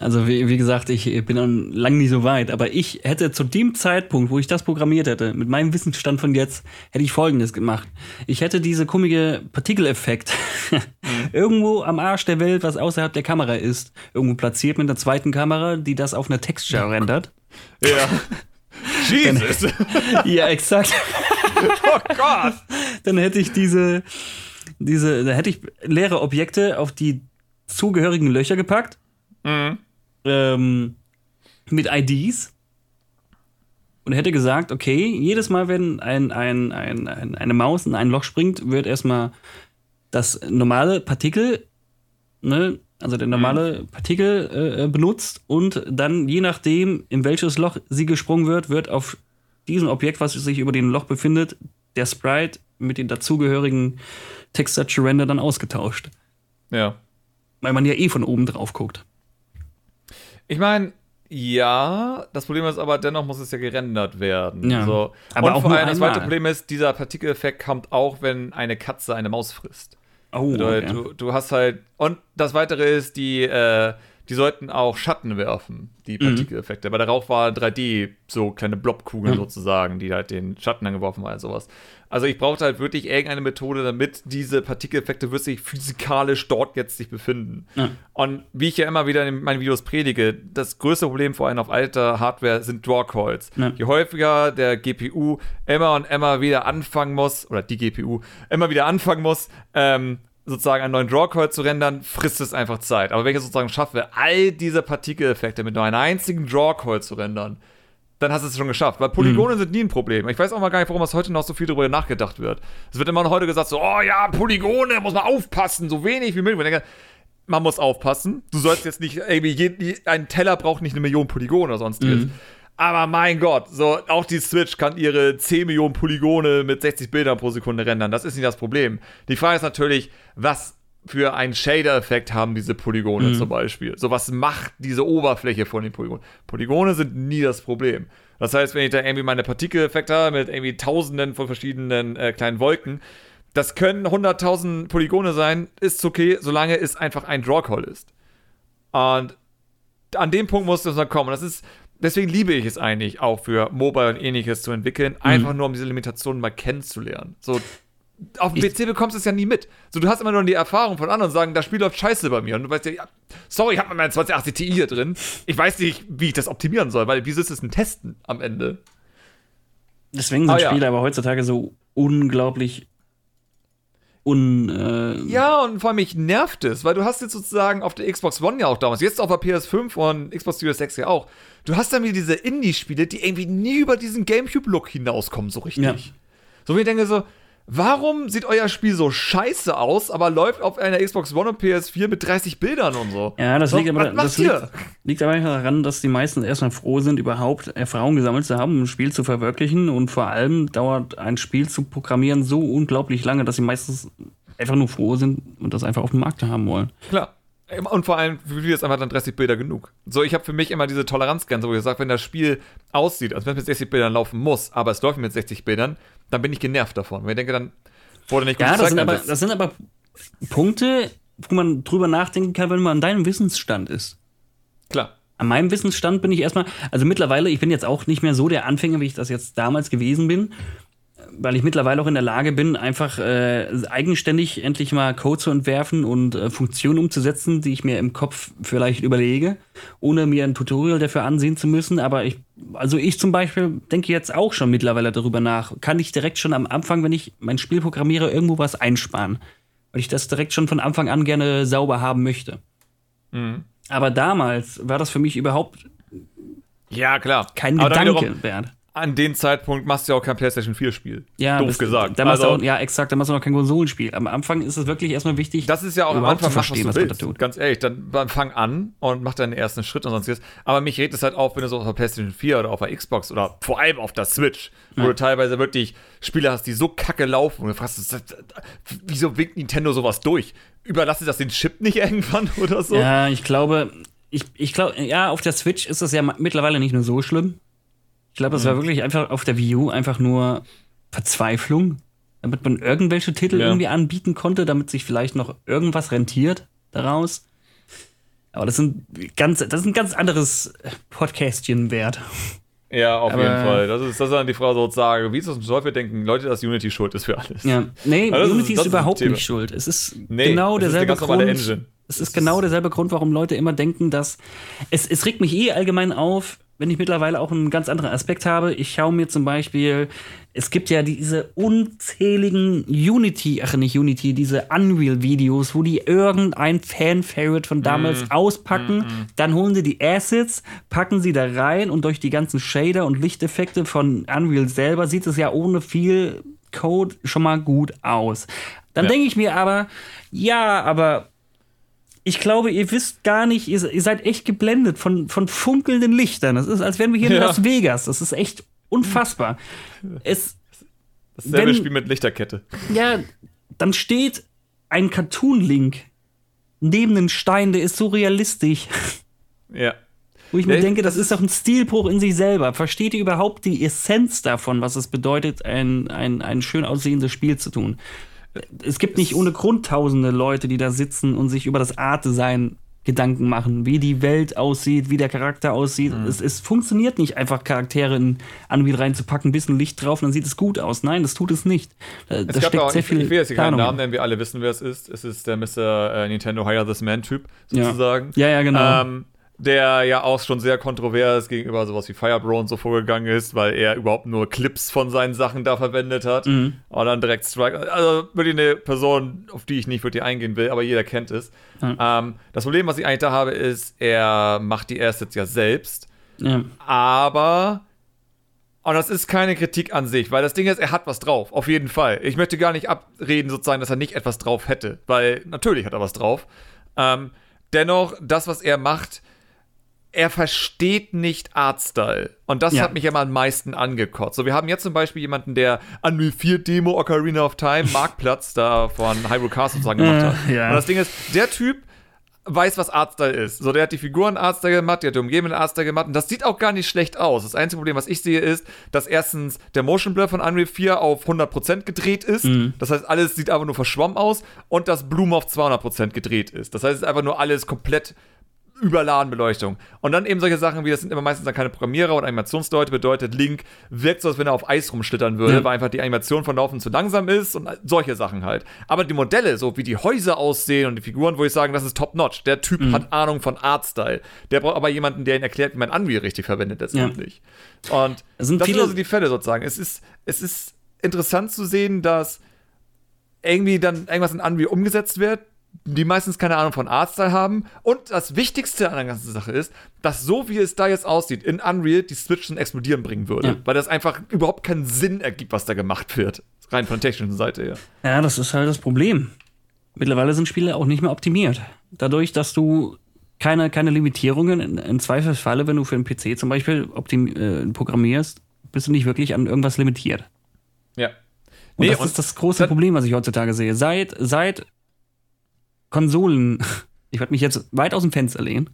Also wie, wie gesagt, ich bin lang nicht so weit, aber ich hätte zu dem Zeitpunkt, wo ich das programmiert hätte, mit meinem Wissensstand von jetzt, hätte ich Folgendes gemacht. Ich hätte diese komische Partikeleffekt mhm. irgendwo am Arsch der Welt, was außerhalb der Kamera ist, irgendwo platziert mit einer zweiten Kamera, die das auf einer Texture rendert. Ja. Jesus. Dann, ja, exakt. oh Gott. Dann hätte ich diese, diese, da hätte ich leere Objekte auf die zugehörigen Löcher gepackt Mhm. Ähm, mit IDs und hätte gesagt, okay, jedes Mal, wenn ein, ein, ein, ein, eine Maus in ein Loch springt, wird erstmal das normale Partikel, ne, also der normale mhm. Partikel äh, äh, benutzt und dann je nachdem, in welches Loch sie gesprungen wird, wird auf diesem Objekt, was sich über dem Loch befindet, der Sprite mit den dazugehörigen Texture Render dann ausgetauscht. Ja. Weil man ja eh von oben drauf guckt. Ich meine, ja, das Problem ist aber, dennoch muss es ja gerendert werden. Ja. So. Aber Und auch vor allem das zweite Problem ist, dieser Partikeleffekt kommt auch, wenn eine Katze eine Maus frisst. Oh, okay. du, du hast halt. Und das weitere ist, die, äh, die sollten auch Schatten werfen, die mhm. Partikeleffekte. Mhm. Der Rauch war 3D, so kleine Blobkugeln mhm. sozusagen, die halt den Schatten dann geworfen haben, sowas. Also ich brauchte halt wirklich irgendeine Methode, damit diese Partikeleffekte wirklich physikalisch dort jetzt sich befinden. Ja. Und wie ich ja immer wieder in meinen Videos predige, das größte Problem vor allem auf alter Hardware sind Drawcalls. Je häufiger der GPU immer und immer wieder anfangen muss, oder die GPU immer wieder anfangen muss, ähm, sozusagen einen neuen Drawcall zu rendern, frisst es einfach Zeit. Aber wenn ich es sozusagen schaffe, all diese Partikeleffekte mit nur einem einzigen Drawcall zu rendern, dann hast du es schon geschafft. Weil Polygone mhm. sind nie ein Problem. Ich weiß auch mal gar nicht, warum es heute noch so viel darüber nachgedacht wird. Es wird immer noch heute gesagt, so, oh ja, Polygone, muss man aufpassen, so wenig wie möglich. Ich denke, man muss aufpassen. Du sollst jetzt nicht, irgendwie, ein Teller braucht nicht eine Million Polygone oder sonstiges. Mhm. Aber mein Gott, so auch die Switch kann ihre 10 Millionen Polygone mit 60 Bildern pro Sekunde rendern. Das ist nicht das Problem. Die Frage ist natürlich, was für einen Shader-Effekt haben diese Polygone mhm. zum Beispiel? So, was macht diese Oberfläche von den Polygonen? Polygone sind nie das Problem. Das heißt, wenn ich da irgendwie meine Partikeleffekte habe mit irgendwie tausenden von verschiedenen äh, kleinen Wolken, das können 100.000 Polygone sein, ist okay, solange es einfach ein Drawcall ist. Und an dem Punkt muss es dann kommen. Das ist, deswegen liebe ich es eigentlich auch für Mobile und ähnliches zu entwickeln, mhm. einfach nur um diese Limitationen mal kennenzulernen. So, auf dem PC bekommst du es ja nie mit. So, du hast immer nur die Erfahrung von anderen sagen, das Spiel läuft scheiße bei mir. Und du weißt ja, ja sorry, ich habe meinen 2080 Ti hier drin. Ich weiß nicht, wie ich das optimieren soll, weil wieso ist es ein Testen am Ende? Deswegen sind ah, Spiele ja. aber heutzutage so unglaublich un. Äh ja, und vor allem mich nervt es, weil du hast jetzt sozusagen auf der Xbox One ja auch damals, jetzt auf der PS5 und Xbox Series 6 ja auch. Du hast dann wieder diese Indie-Spiele, die irgendwie nie über diesen GameCube-Look hinauskommen, so richtig. Ja. So wie ich denke so, Warum sieht euer Spiel so scheiße aus, aber läuft auf einer Xbox One und PS4 mit 30 Bildern und so? Ja, das, so, liegt, aber, das liegt, liegt, aber daran, dass die meisten erstmal froh sind, überhaupt Erfahrung gesammelt zu haben, um ein Spiel zu verwirklichen. Und vor allem dauert ein Spiel zu programmieren so unglaublich lange, dass sie meistens einfach nur froh sind und das einfach auf dem Markt haben wollen. Klar. Und vor allem, für mich ist einfach dann 30 Bilder genug. So, ich habe für mich immer diese Toleranzgrenze, wo ich sage, wenn das Spiel aussieht, als wenn es mit 60 Bildern laufen muss, aber es läuft mit 60 Bildern, dann bin ich genervt davon. Weil ich denke, dann wurde nicht gut Ja, das sind, aber, das sind aber Punkte, wo man drüber nachdenken kann, wenn man an deinem Wissensstand ist. Klar. An meinem Wissensstand bin ich erstmal, also mittlerweile, ich bin jetzt auch nicht mehr so der Anfänger, wie ich das jetzt damals gewesen bin weil ich mittlerweile auch in der Lage bin, einfach äh, eigenständig endlich mal Code zu entwerfen und äh, Funktionen umzusetzen, die ich mir im Kopf vielleicht überlege, ohne mir ein Tutorial dafür ansehen zu müssen. Aber ich, also ich zum Beispiel denke jetzt auch schon mittlerweile darüber nach, kann ich direkt schon am Anfang, wenn ich mein Spiel programmiere, irgendwo was einsparen, weil ich das direkt schon von Anfang an gerne sauber haben möchte. Mhm. Aber damals war das für mich überhaupt ja, klar. Kein Aber Gedanke wert an dem Zeitpunkt machst du ja auch kein PlayStation 4 Spiel. Ja, doof das, gesagt. Da also, auch, ja, exakt, da machst du noch kein Konsolenspiel. Am Anfang ist es wirklich erstmal wichtig. Das ist ja auch am Anfang verstehen, was, was man da tut. Ganz ehrlich, dann, dann fang an und mach deinen ersten Schritt und sonstiges. Aber mich regt es halt auf, wenn du so auf der PlayStation 4 oder auf der Xbox oder vor allem auf der Switch, wo ja. du teilweise wirklich Spiele hast, die so kacke laufen und du fragst, wieso winkt Nintendo sowas durch? Überlasse das den Chip nicht irgendwann oder so? Ja, ich glaube, ich, ich glaube, ja, auf der Switch ist das ja mittlerweile nicht nur so schlimm. Ich glaube, es war mhm. wirklich einfach auf der Wii U einfach nur Verzweiflung, damit man irgendwelche Titel ja. irgendwie anbieten konnte, damit sich vielleicht noch irgendwas rentiert daraus. Aber das sind ganz, das ist ein ganz anderes Podcastchen wert. Ja, auf Aber, jeden Fall. Das ist, das ist dann die Frage sozusagen, wie ist das Teufel denken Leute, dass Unity schuld ist für alles? Ja, nee, also Unity ist, ist überhaupt nicht schuld. Es ist nee, genau derselbe ist Grund. Engine. Es ist genau derselbe Grund, warum Leute immer denken, dass es, es regt mich eh allgemein auf, wenn ich mittlerweile auch einen ganz anderen Aspekt habe. Ich schaue mir zum Beispiel, es gibt ja diese unzähligen Unity, ach nicht Unity, diese Unreal-Videos, wo die irgendein Fan-Favorite von damals mm. auspacken, mm, dann holen sie die Assets, packen sie da rein und durch die ganzen Shader und Lichteffekte von Unreal selber sieht es ja ohne viel Code schon mal gut aus. Dann ja. denke ich mir aber, ja, aber ich glaube, ihr wisst gar nicht, ihr, ihr, seid echt geblendet von, von funkelnden Lichtern. Das ist, als wären wir hier ja. in Las Vegas. Das ist echt unfassbar. Es, Dasselbe wenn, Spiel mit Lichterkette. Ja, dann steht ein Cartoon-Link neben den Stein, der ist so realistisch. Ja. Wo ich mir ja, denke, das, das ist doch ein Stilbruch in sich selber. Versteht ihr überhaupt die Essenz davon, was es bedeutet, ein, ein, ein schön aussehendes Spiel zu tun? Es gibt nicht ohne Grund tausende Leute, die da sitzen und sich über das Art-Design Gedanken machen, wie die Welt aussieht, wie der Charakter aussieht. Mhm. Es, es, funktioniert nicht einfach, Charaktere in Unreal reinzupacken, ein bisschen Licht drauf und dann sieht es gut aus. Nein, das tut es nicht. Da, es da steckt auch, sehr viel Ich will jetzt keinen Namen nennen, wir alle wissen, wer es ist. Es ist der Mr. Äh, Nintendo Hire This Man-Typ, sozusagen. Ja, ja, ja genau. Ähm, der ja auch schon sehr kontrovers gegenüber sowas wie Firebro und so vorgegangen ist, weil er überhaupt nur Clips von seinen Sachen da verwendet hat. Mhm. Und dann direkt Strike. Also wirklich eine Person, auf die ich nicht wirklich eingehen will, aber jeder kennt es. Mhm. Ähm, das Problem, was ich eigentlich da habe, ist, er macht die Assets ja selbst. Ja. Aber. Und das ist keine Kritik an sich, weil das Ding ist, er hat was drauf, auf jeden Fall. Ich möchte gar nicht abreden, sozusagen, dass er nicht etwas drauf hätte, weil natürlich hat er was drauf. Ähm, dennoch, das, was er macht, er versteht nicht Artstyle. Und das ja. hat mich immer am meisten angekotzt. So, wir haben jetzt zum Beispiel jemanden, der Unreal 4 Demo Ocarina of Time Marktplatz da von Hyrule Castle sozusagen gemacht hat. Ja. Und das Ding ist, der Typ weiß, was Artstyle ist. So, der hat die Figuren Artstyle gemacht, der hat die umgebenden Artstyle gemacht und das sieht auch gar nicht schlecht aus. Das einzige Problem, was ich sehe, ist, dass erstens der Motion Blur von Unreal 4 auf 100% gedreht ist. Mhm. Das heißt, alles sieht einfach nur verschwommen aus und dass Bloom auf 200% gedreht ist. Das heißt, es ist einfach nur alles komplett überladen Beleuchtung. Und dann eben solche Sachen wie, das sind immer meistens dann keine Programmierer oder Animationsleute, bedeutet, Link wirkt so, als wenn er auf Eis rumschlittern würde, ja. weil einfach die Animation von Laufen zu langsam ist und solche Sachen halt. Aber die Modelle, so wie die Häuser aussehen und die Figuren, wo ich sagen, das ist top-notch. Der Typ mhm. hat Ahnung von Artstyle. Der braucht aber jemanden, der ihn erklärt, wie man Unreal richtig verwendet letztendlich. Ja. Und das sind, das sind also die Fälle sozusagen. Es ist, es ist interessant zu sehen, dass irgendwie dann irgendwas in Unreal umgesetzt wird, die meistens keine Ahnung von Artstyle haben. Und das Wichtigste an der ganzen Sache ist, dass so wie es da jetzt aussieht, in Unreal die Switch zum Explodieren bringen würde. Ja. Weil das einfach überhaupt keinen Sinn ergibt, was da gemacht wird. Rein von der technischen Seite her. Ja, das ist halt das Problem. Mittlerweile sind Spiele auch nicht mehr optimiert. Dadurch, dass du keine, keine Limitierungen, in, in Zweifelsfalle, wenn du für einen PC zum Beispiel äh, programmierst, bist du nicht wirklich an irgendwas limitiert. Ja. Und nee, das und ist das große Problem, was ich heutzutage sehe. Seit, seit Konsolen, ich werde mich jetzt weit aus dem Fenster lehnen.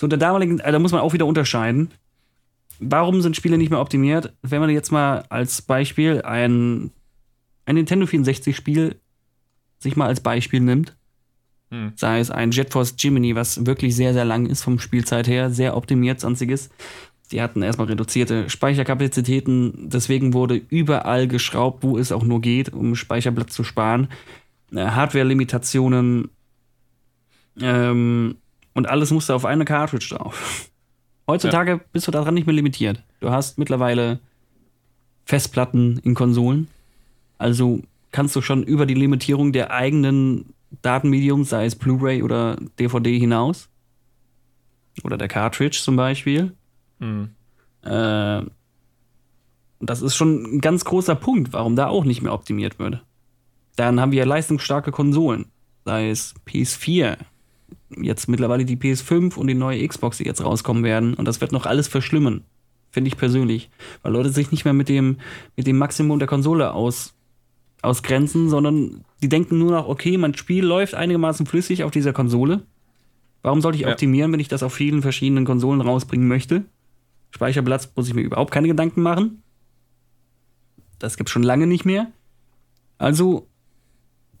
So, der damaligen, äh, da muss man auch wieder unterscheiden. Warum sind Spiele nicht mehr optimiert? Wenn man jetzt mal als Beispiel ein, ein Nintendo 64-Spiel sich mal als Beispiel nimmt, hm. sei es ein Jet Force Jiminy, was wirklich sehr, sehr lang ist vom Spielzeit her, sehr optimiert, sonstiges. Die hatten erstmal reduzierte Speicherkapazitäten, deswegen wurde überall geschraubt, wo es auch nur geht, um Speicherplatz zu sparen. Äh, Hardware-Limitationen ähm, und alles musste auf eine Cartridge drauf. Heutzutage ja. bist du daran nicht mehr limitiert. Du hast mittlerweile Festplatten in Konsolen. Also kannst du schon über die Limitierung der eigenen Datenmediums, sei es Blu-ray oder DVD, hinaus. Oder der Cartridge zum Beispiel. Mhm. Äh, das ist schon ein ganz großer Punkt, warum da auch nicht mehr optimiert würde. Dann haben wir leistungsstarke Konsolen, sei es PS4, jetzt mittlerweile die PS5 und die neue Xbox, die jetzt rauskommen werden. Und das wird noch alles verschlimmen, finde ich persönlich. Weil Leute sich nicht mehr mit dem, mit dem Maximum der Konsole aus, ausgrenzen, sondern die denken nur noch, okay, mein Spiel läuft einigermaßen flüssig auf dieser Konsole. Warum sollte ich ja. optimieren, wenn ich das auf vielen verschiedenen Konsolen rausbringen möchte? Speicherplatz muss ich mir überhaupt keine Gedanken machen. Das gibt es schon lange nicht mehr. Also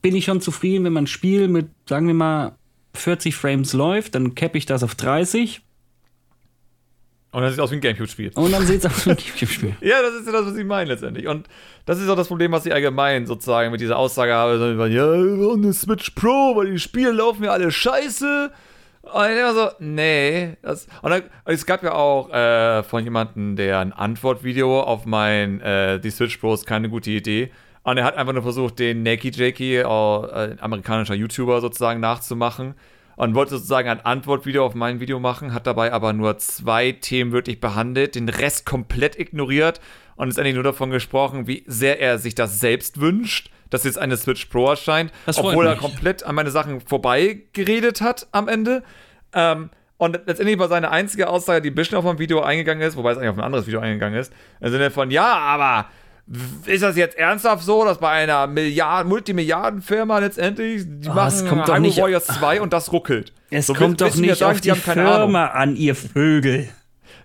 bin ich schon zufrieden, wenn mein Spiel mit, sagen wir mal, 40 Frames läuft, dann cappe ich das auf 30. Und dann sieht es aus wie ein Gamecube-Spiel. Und dann sieht es aus wie ein Gamecube-Spiel. ja, das ist ja das, was ich meine letztendlich. Und das ist auch das Problem, was ich allgemein sozusagen mit dieser Aussage habe. So, ja, und eine Switch Pro, weil die Spiele laufen ja alle scheiße. Und ich immer so, nee. Das, und, dann, es gab ja auch äh, von jemandem, der ein Antwortvideo auf mein äh, Die Switch Pro ist keine gute Idee und er hat einfach nur versucht, den Nakey Jakey, äh, ein amerikanischer YouTuber sozusagen, nachzumachen. Und wollte sozusagen ein Antwortvideo auf mein Video machen, hat dabei aber nur zwei Themen wirklich behandelt, den Rest komplett ignoriert und ist eigentlich nur davon gesprochen, wie sehr er sich das selbst wünscht, dass jetzt eine Switch Pro erscheint, obwohl er komplett an meine Sachen vorbei geredet hat am Ende. Ähm, und letztendlich war seine einzige Aussage, die ein bisschen auf mein Video eingegangen ist, wobei es eigentlich auf ein anderes Video eingegangen ist, im Sinne von, ja, aber ist das jetzt ernsthaft so, dass bei einer Milliarden, Multimilliardenfirma letztendlich, die oh, machen kommt doch nicht, Warriors 2 und das ruckelt? Es so, kommt doch nicht sagen, auf die, die Firma an, ihr Vögel.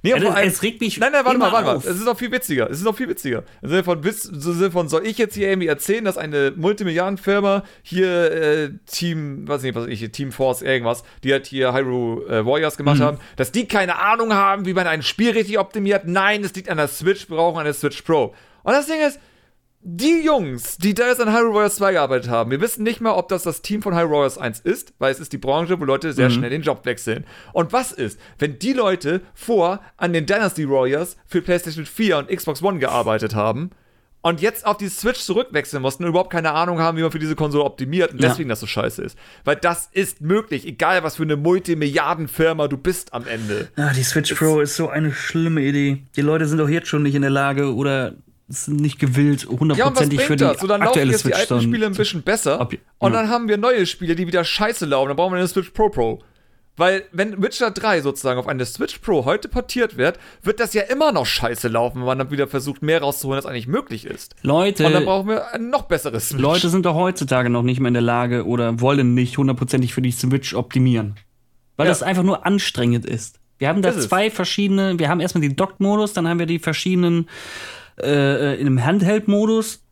Nee, Ja, vor das- es regt mich Nein, nein, warte mal, warte mal. Es ist noch viel witziger. Es ist noch viel witziger. Im Sinne von, witz- im Sinne von soll ich jetzt hier irgendwie erzählen, dass eine Multimilliardenfirma hier äh, Team, weiß nicht, was ich, Team Force irgendwas, die halt hier Hyrule äh, Warriors Mhm. gemacht haben, dass die keine Ahnung haben, wie man ein Spiel richtig optimiert. Nein, es liegt an der Switch, wir brauchen eine Switch Pro. Und das Ding ist, die Jungs, die da jetzt an Hyrule Warriors 2 gearbeitet haben, wir wissen nicht mal, ob das das Team von Hyrule Warriors 1 ist, weil es ist die Branche, wo Leute sehr schnell den Job wechseln. Und was ist, wenn die Leute vor an den Dynasty Warriors für PlayStation 4 und Xbox One gearbeitet haben und jetzt auf die Switch zurückwechseln mussten und überhaupt keine Ahnung haben, wie man für diese Konsole optimiert und Ja. deswegen das so scheiße ist. Weil das ist möglich, egal was für eine Multimilliardenfirma du bist am Ende. Ah, die Switch Pro ist so eine schlimme Idee. Die Leute sind doch jetzt schon nicht in der Lage oder sind nicht gewillt, Ja, und hundertprozentig für bringt die das? So, dann laufen aktuelle jetzt die Switch alten dann Spiele ein bisschen besser und ja. dann haben wir neue Spiele, die wieder scheiße laufen. Dann brauchen wir eine Switch Pro Pro. Weil, wenn Witcher 3 sozusagen auf eine Switch Pro heute portiert wird, wird das ja immer noch scheiße laufen, wenn man dann wieder versucht, mehr rauszuholen, als eigentlich möglich ist. Leute, Und dann brauchen wir ein noch besseres Switch. Leute sind doch heutzutage noch nicht mehr in der Lage oder wollen nicht hundertprozentig für die Switch optimieren. Weil Ja. das einfach nur anstrengend ist. Wir haben da Ist es. zwei verschiedene, wir haben erstmal den Dock-Modus, dann haben wir die verschiedenen äh, in einem Handheld-Modus,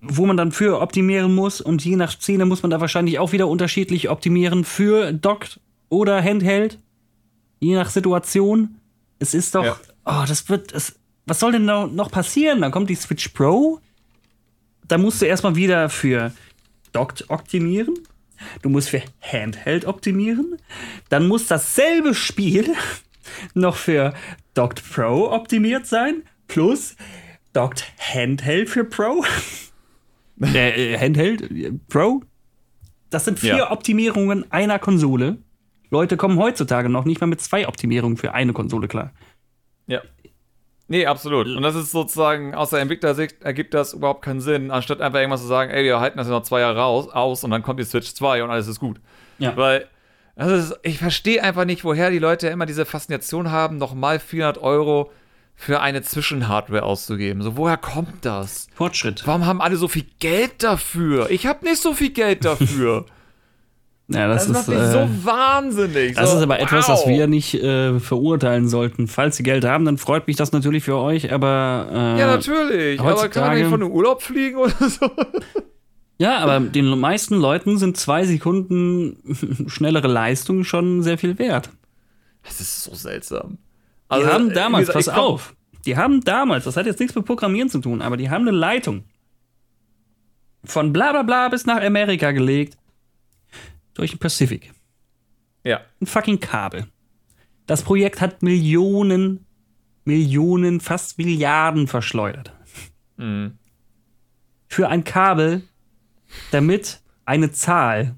wo man dann für optimieren muss und je nach Szene muss man da wahrscheinlich auch wieder unterschiedlich optimieren für Dockt oder Handheld, je nach Situation. Es ist doch, Ja. oh, das wird, es, was soll denn noch noch passieren? Dann kommt die Switch Pro, da musst du erstmal wieder für Dockt optimieren. Du musst für Handheld optimieren. Dann muss dasselbe Spiel noch für Docked Pro optimiert sein. Plus Docked Handheld für Pro. äh, äh, Handheld äh, Pro. Das sind vier Ja. Optimierungen einer Konsole. Leute kommen heutzutage noch nicht mal mit zwei Optimierungen für eine Konsole klar. Ja. Nee, absolut. Und das ist sozusagen, aus der Entwicklersicht ergibt das überhaupt keinen Sinn, anstatt einfach irgendwas zu sagen, ey, wir halten das ja noch zwei Jahre raus, aus und dann kommt die Switch 2 und alles ist gut. Ja. Weil, das ist, ich verstehe einfach nicht, woher die Leute immer diese Faszination haben, nochmal 400 Euro für eine Zwischenhardware auszugeben. So, woher kommt das? Fortschritt. Warum haben alle so viel Geld dafür? Ich habe nicht so viel Geld dafür. Ja, das, Das macht ist, mich äh, so wahnsinnig. Das so, ist aber etwas, wow. was wir nicht äh, verurteilen sollten. Falls Sie Geld haben, dann freut mich das natürlich für euch, aber. Äh, Ja, natürlich. Aber kann man nicht von einem Urlaub fliegen oder so? Ja, aber den meisten Leuten sind zwei Sekunden schnellere Leistung schon sehr viel wert. Das ist so seltsam. Die Also, haben äh, damals, gesagt, pass auf, die haben damals, das hat jetzt nichts mit Programmieren zu tun, aber die haben eine Leitung von bla bla bla bis nach Amerika gelegt durch den Pacific. Ja. Ein fucking Kabel. Das Projekt hat Millionen, Millionen, fast Milliarden verschleudert. Mhm. Für ein Kabel, damit eine Zahl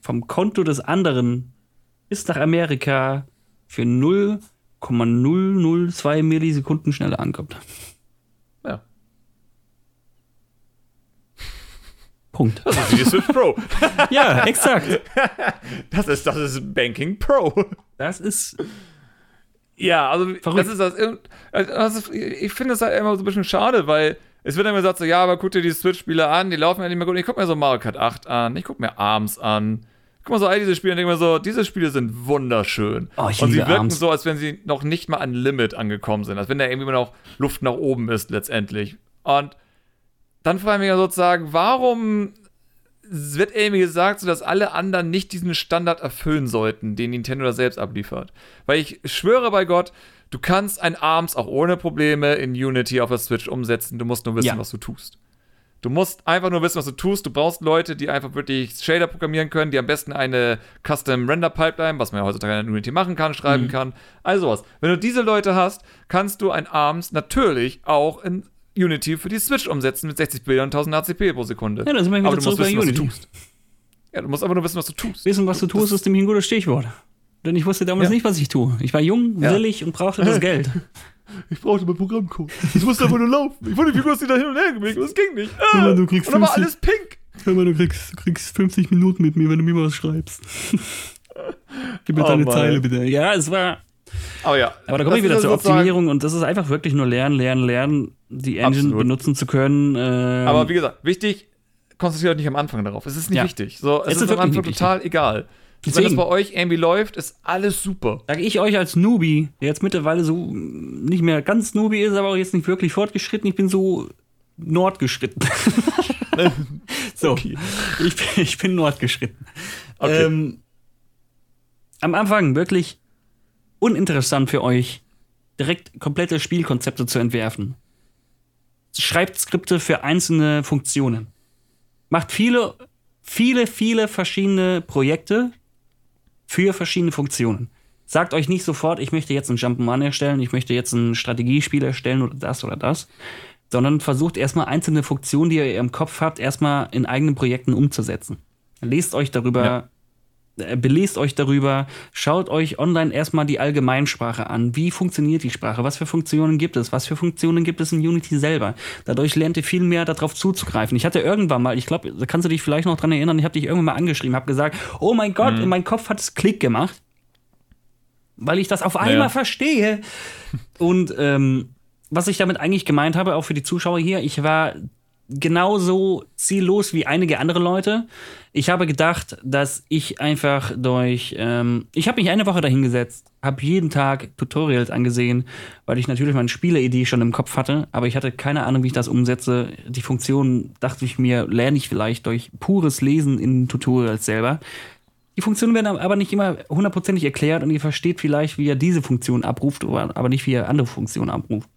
vom Konto des anderen bis nach Amerika für 0,002 Millisekunden schneller ankommt. Ja. Punkt. Das ist die Switch Pro. ja, exakt. Das ist, das ist Banking Pro. Das ist Ja, also Verrückt. das ist das. das ist, ich finde es halt immer so ein bisschen schade, weil es wird immer gesagt, so, ja, aber guck dir die Switch-Spiele an, die laufen ja nicht mehr gut. Ich guck mir so Mario Kart 8 an, ich guck mir Arms an. Guck mal so all diese Spiele und denke mir so, diese Spiele sind wunderschön. Oh, ich und sie wirken Arms. so, als wenn sie noch nicht mal an Limit angekommen sind. Als wenn da irgendwie noch Luft nach oben ist letztendlich. Und dann frage ich mich ja sozusagen, warum wird irgendwie gesagt, so dass alle anderen nicht diesen Standard erfüllen sollten, den Nintendo da selbst abliefert. Weil ich schwöre bei Gott, du kannst ein ARMS auch ohne Probleme in Unity auf der Switch umsetzen. Du musst nur wissen, Ja. was du tust. Du musst einfach nur wissen, was du tust. Du brauchst Leute, die einfach wirklich Shader programmieren können, die am besten eine Custom Render Pipeline, was man ja heutzutage in Unity machen kann, schreiben kann. Also was. Wenn du diese Leute hast, kannst du ein ARMS natürlich auch in Unity für die Switch umsetzen mit 60 Bildern und 1000 HCP pro Sekunde. Ja, dann sind wir wieder Aber du musst zurück bei wissen, was du Unity. tust. Ja, du musst einfach nur wissen, was du tust. Wissen, was du tust, ist nämlich ein gutes Stichwort. Denn ich wusste damals Ja. nicht, was ich tue. Ich war jung, Ja. willig und brauchte das Geld. Ich brauchte mal Programmcode. Das musste einfach nur laufen. Ich wollte die Figurs wieder hin und her bewegen, das ging nicht. Ah. Junge, du kriegst und dann war 50 alles pink. Hör mal, du kriegst, du kriegst 50 Minuten mit mir, wenn du mir was schreibst. Gib mir Oh deine Mann. Zeile bitte. Ja, es war. Aber ja. Aber da komme ich wieder zur Optimierung und das ist einfach wirklich nur lernen, lernen, lernen, die Engine Absolut. benutzen zu können. Ähm, Aber wie gesagt, wichtig, konzentriert euch nicht am Anfang darauf. Es ist nicht Ja. wichtig. So, es, Es ist, ist am Anfang total egal. Wenn das bei euch irgendwie läuft, ist alles super. Sag ich euch als Newbie, der jetzt mittlerweile so nicht mehr ganz Newbie ist, aber auch jetzt nicht wirklich fortgeschritten, ich bin so nordgeschritten. so, okay. ich, bin, ich bin nordgeschritten. Okay. Ähm, am Anfang wirklich uninteressant für euch, direkt komplette Spielkonzepte zu entwerfen. Schreibt Skripte für einzelne Funktionen. Macht viele, viele, viele verschiedene Projekte für verschiedene Funktionen. Sagt euch nicht sofort, ich möchte jetzt einen Jump'n'Run erstellen, ich möchte jetzt ein Strategiespiel erstellen oder das oder das, sondern versucht erstmal einzelne Funktionen, die ihr im Kopf habt, erstmal in eigenen Projekten umzusetzen. Lest euch darüber ja. Äh, belest euch darüber, schaut euch online erstmal die Allgemeinsprache an. Wie funktioniert die Sprache? Was für Funktionen gibt es? Was für Funktionen gibt es in Unity selber? Dadurch lernt ihr viel mehr darauf zuzugreifen. Ich hatte irgendwann mal, ich glaube, da kannst du dich vielleicht noch dran erinnern, ich habe dich irgendwann mal angeschrieben, habe gesagt, oh mein Gott, mhm. in meinem Kopf hat es Klick gemacht, weil ich das auf einmal ja. verstehe. Und ähm, was ich damit eigentlich gemeint habe, auch für die Zuschauer hier, ich war genauso ziellos wie einige andere Leute. Ich habe gedacht, dass ich einfach durch, ähm, ich habe mich eine Woche dahingesetzt, habe jeden Tag Tutorials angesehen, weil ich natürlich meine Spieleidee schon im Kopf hatte, aber ich hatte keine Ahnung, wie ich das umsetze. Die Funktion dachte ich mir, lerne ich vielleicht durch pures Lesen in Tutorials selber. Die Funktionen werden aber nicht immer hundertprozentig erklärt und ihr versteht vielleicht, wie er diese Funktion abruft, aber nicht, wie er andere Funktionen abruft.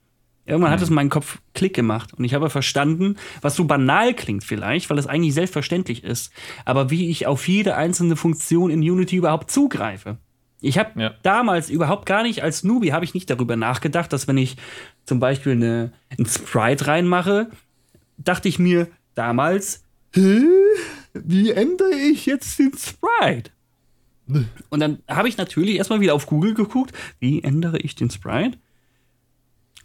Irgendwann hat es in meinem Kopf Klick gemacht und ich habe verstanden, was so banal klingt vielleicht, weil es eigentlich selbstverständlich ist, aber wie ich auf jede einzelne Funktion in Unity überhaupt zugreife. Ich habe ja. damals überhaupt gar nicht, als Newbie habe ich nicht darüber nachgedacht, dass wenn ich zum Beispiel eine, ein Sprite reinmache, dachte ich mir damals, Hä? wie ändere ich jetzt den Sprite? Und dann habe ich natürlich erstmal wieder auf Google geguckt, wie ändere ich den Sprite?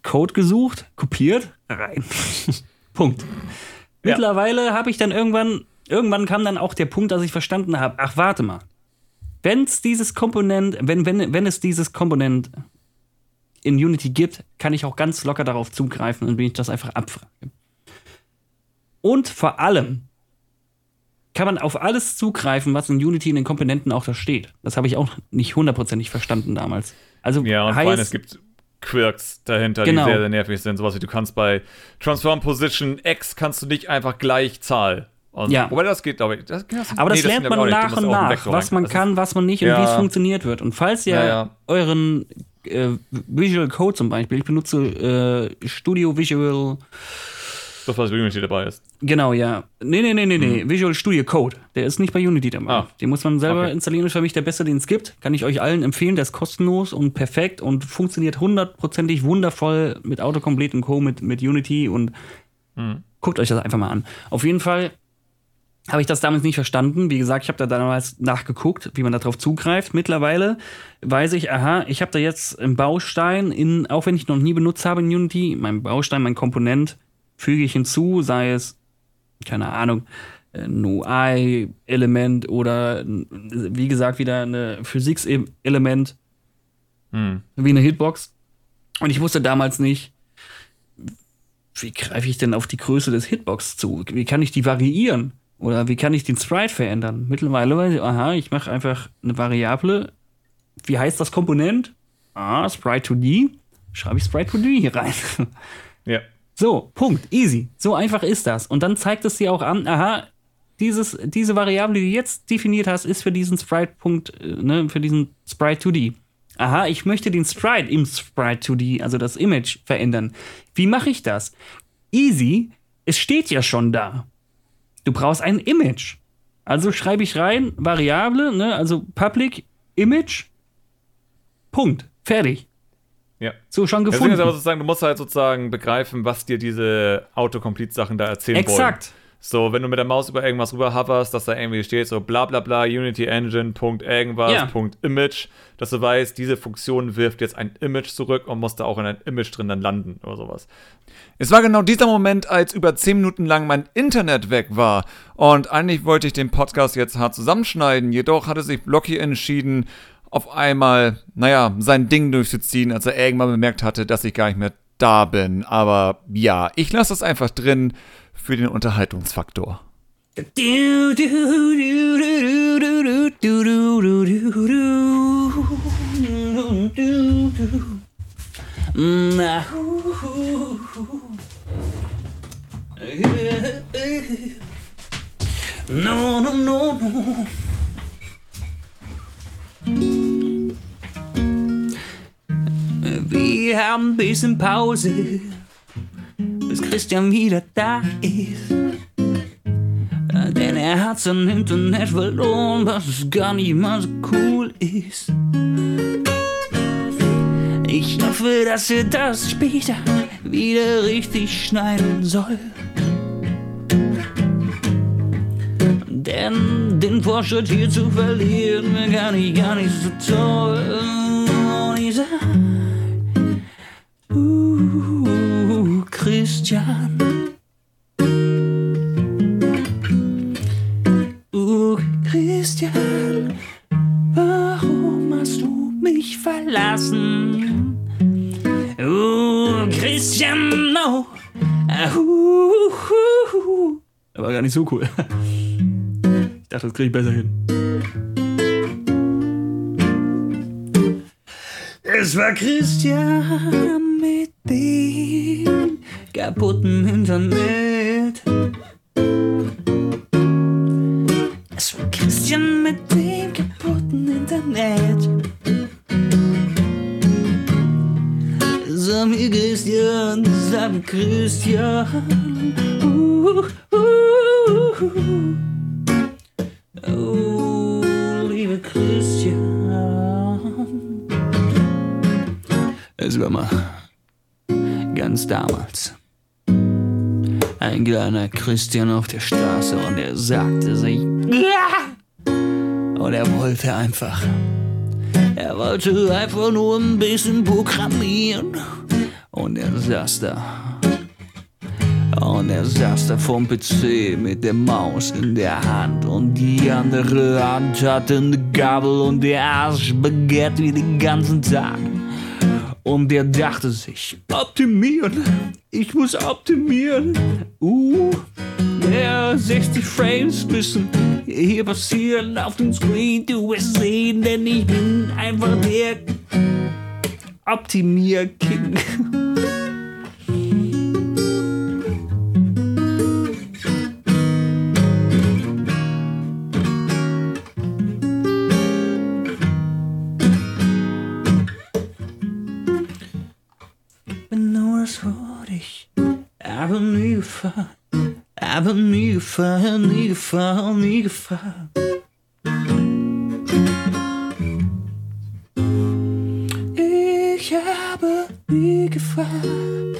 Code gesucht, kopiert, rein. Punkt. Mittlerweile ja. habe ich dann irgendwann, irgendwann kam dann auch der Punkt, dass ich verstanden habe, ach, warte mal. Wenn es dieses Komponent, wenn, wenn, wenn es dieses Komponent in Unity gibt, kann ich auch ganz locker darauf zugreifen und wenn ich das einfach abfrage. Und vor allem kann man auf alles zugreifen, was in Unity in den Komponenten auch da steht. Das habe ich auch nicht hundertprozentig verstanden damals. Also ja, und heißt, vor allem, es gibt Quirks dahinter, genau. die sehr, sehr nervig sind. Sowas wie du kannst bei Transform Position X kannst du nicht einfach gleich Zahl. Und, ja. Wobei das geht, glaube ich. Das, das, Aber das lernt man nach und nach, was man kann, was man nicht ja. und wie es funktioniert wird. Und falls ihr ja, euren äh, Visual Code zum Beispiel, ich benutze äh, Studio Visual das, was bei Unity dabei ist. Genau, ja. Nee, nee, nee, nee, nee. Hm. Visual Studio Code. Der ist nicht bei Unity dabei. Ah. Den muss man selber okay. installieren. Ist für mich der beste, den es gibt. Kann ich euch allen empfehlen. Der ist kostenlos und perfekt und funktioniert hundertprozentig wundervoll mit Autocomplete und Co. mit, mit Unity und hm. guckt euch das einfach mal an. Auf jeden Fall habe ich das damals nicht verstanden. Wie gesagt, ich habe da damals nachgeguckt, wie man darauf zugreift. Mittlerweile weiß ich, aha, ich habe da jetzt einen Baustein in, auch wenn ich noch nie benutzt habe in Unity, mein Baustein, mein Komponent füge ich hinzu, sei es, keine Ahnung, ein UI-Element oder wie gesagt wieder ein Physics-Element, hm. wie eine Hitbox. Und ich wusste damals nicht, wie greife ich denn auf die Größe des Hitbox zu? Wie kann ich die variieren? Oder wie kann ich den Sprite verändern? Mittlerweile weiß ich, aha, ich mache einfach eine Variable. Wie heißt das Komponent? Ah, Sprite 2D. Schreibe ich Sprite 2D hier rein. So, Punkt, easy. So einfach ist das. Und dann zeigt es dir auch an, aha, dieses, diese Variable, die du jetzt definiert hast, ist für diesen Sprite-Punkt, äh, ne, für diesen Sprite 2D. Aha, ich möchte den Sprite im Sprite 2D, also das Image, verändern. Wie mache ich das? Easy, es steht ja schon da. Du brauchst ein Image. Also schreibe ich rein, Variable, ne, also Public Image. Punkt. Fertig. Ja. So schon gefunden. Deswegen ist aber sozusagen, du musst halt sozusagen begreifen, was dir diese Autocomplete-Sachen da erzählen Exakt. wollen. Exakt. So, wenn du mit der Maus über irgendwas rüber hoverst, dass da irgendwie steht, so bla bla bla, Unity Engine, Punkt irgendwas, ja. Punkt Image, dass du weißt, diese Funktion wirft jetzt ein Image zurück und muss da auch in ein Image drin dann landen oder sowas. Es war genau dieser Moment, als über 10 Minuten lang mein Internet weg war. Und eigentlich wollte ich den Podcast jetzt hart zusammenschneiden, jedoch hatte sich Blocky entschieden, auf einmal, naja, sein Ding durchzuziehen, als er irgendwann bemerkt hatte, dass ich gar nicht mehr da bin. Aber ja, ich lasse das einfach drin für den Unterhaltungsfaktor. No, no, no, no. Wir haben ein bisschen Pause, bis Christian wieder da ist. Denn er hat's im Internet verloren, was gar nicht mal so cool ist. Ich hoffe, dass er das später wieder richtig schneiden soll. Denn den Fortschritt hier zu verlieren, wäre gar nicht, gar nicht so toll. Und ich sag, uh, Christian. Uh, Christian, warum hast du mich verlassen? Uh, Christian, no. Uh, uh, uh. Aber gar nicht so cool. Dachte, das kriege ich besser hin. Es war Christian mit dem kaputten Internet. Es war Christian mit dem kaputten Internet. Sag mir Christian, sag mir Christian. Uh, uh, uh. Oh, liebe Christian. Es war mal ganz damals. Ein kleiner Christian auf der Straße und er sagte sich. Ja! Und er wollte einfach. Er wollte einfach nur ein bisschen programmieren. Und er saß da. Und er saß da vorm PC mit der Maus in der Hand und die andere Hand hatte eine Gabel und der aß Spaghetti den ganzen Tag. Und er dachte sich, optimieren, ich muss optimieren. Uh, ja, 60 Frames müssen hier passieren auf dem Screen. Du wirst sehen, denn ich bin einfach der Optimier-King. Aber nie gefahren, nie gefahren, nie gefahren. Ich habe nie gefahren,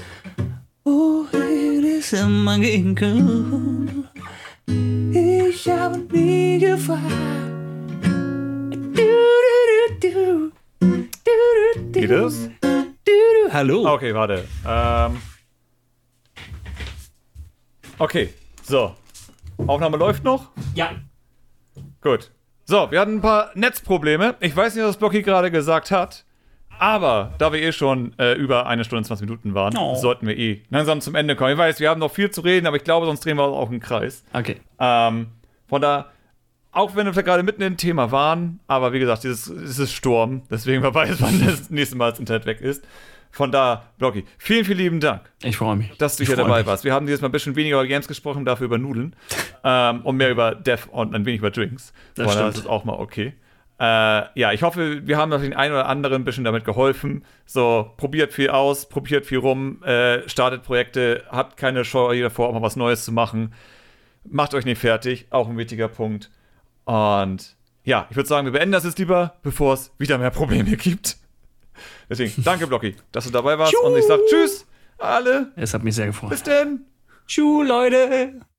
wohin es immer gehen kann. Ich habe nie gefahren. Du, du, du, du. Du, du, du. Geht es? Hallo. Okay, warte. Ähm. Okay, so. Aufnahme läuft noch. Ja. Gut. So, wir hatten ein paar Netzprobleme. Ich weiß nicht, was Blocky gerade gesagt hat. Aber da wir eh schon äh, über eine Stunde und 20 Minuten waren, Oh. sollten wir eh langsam zum Ende kommen. Ich weiß, wir haben noch viel zu reden, aber ich glaube, sonst drehen wir auch im Kreis. Okay. Ähm, von da, auch wenn wir gerade mitten im Thema waren, aber wie gesagt, dieses, dieses Sturm, deswegen wer weiß, wann das nächste Mal das Internet weg ist. Von da, Blocky, vielen, vielen lieben Dank, Ich freue mich. dass du Ich hier dabei mich. warst. Wir haben dieses Mal ein bisschen weniger über Games gesprochen, dafür über Nudeln. ähm, und mehr über Death und ein wenig über Drinks. Das Von stimmt. ist auch mal okay. Äh, ja, ich hoffe, wir haben noch den einen oder anderen ein bisschen damit geholfen. So, probiert viel aus, probiert viel rum, äh, startet Projekte, habt keine Scheu davor, auch mal was Neues zu machen. Macht euch nicht fertig, auch ein wichtiger Punkt. Und ja, ich würde sagen, wir beenden das jetzt lieber, bevor es wieder mehr Probleme gibt. Deswegen, danke, Blocky, dass du dabei warst. Und ich sag Tschüss, alle. Es hat mich sehr gefreut. Bis denn. Tschüss, Leute.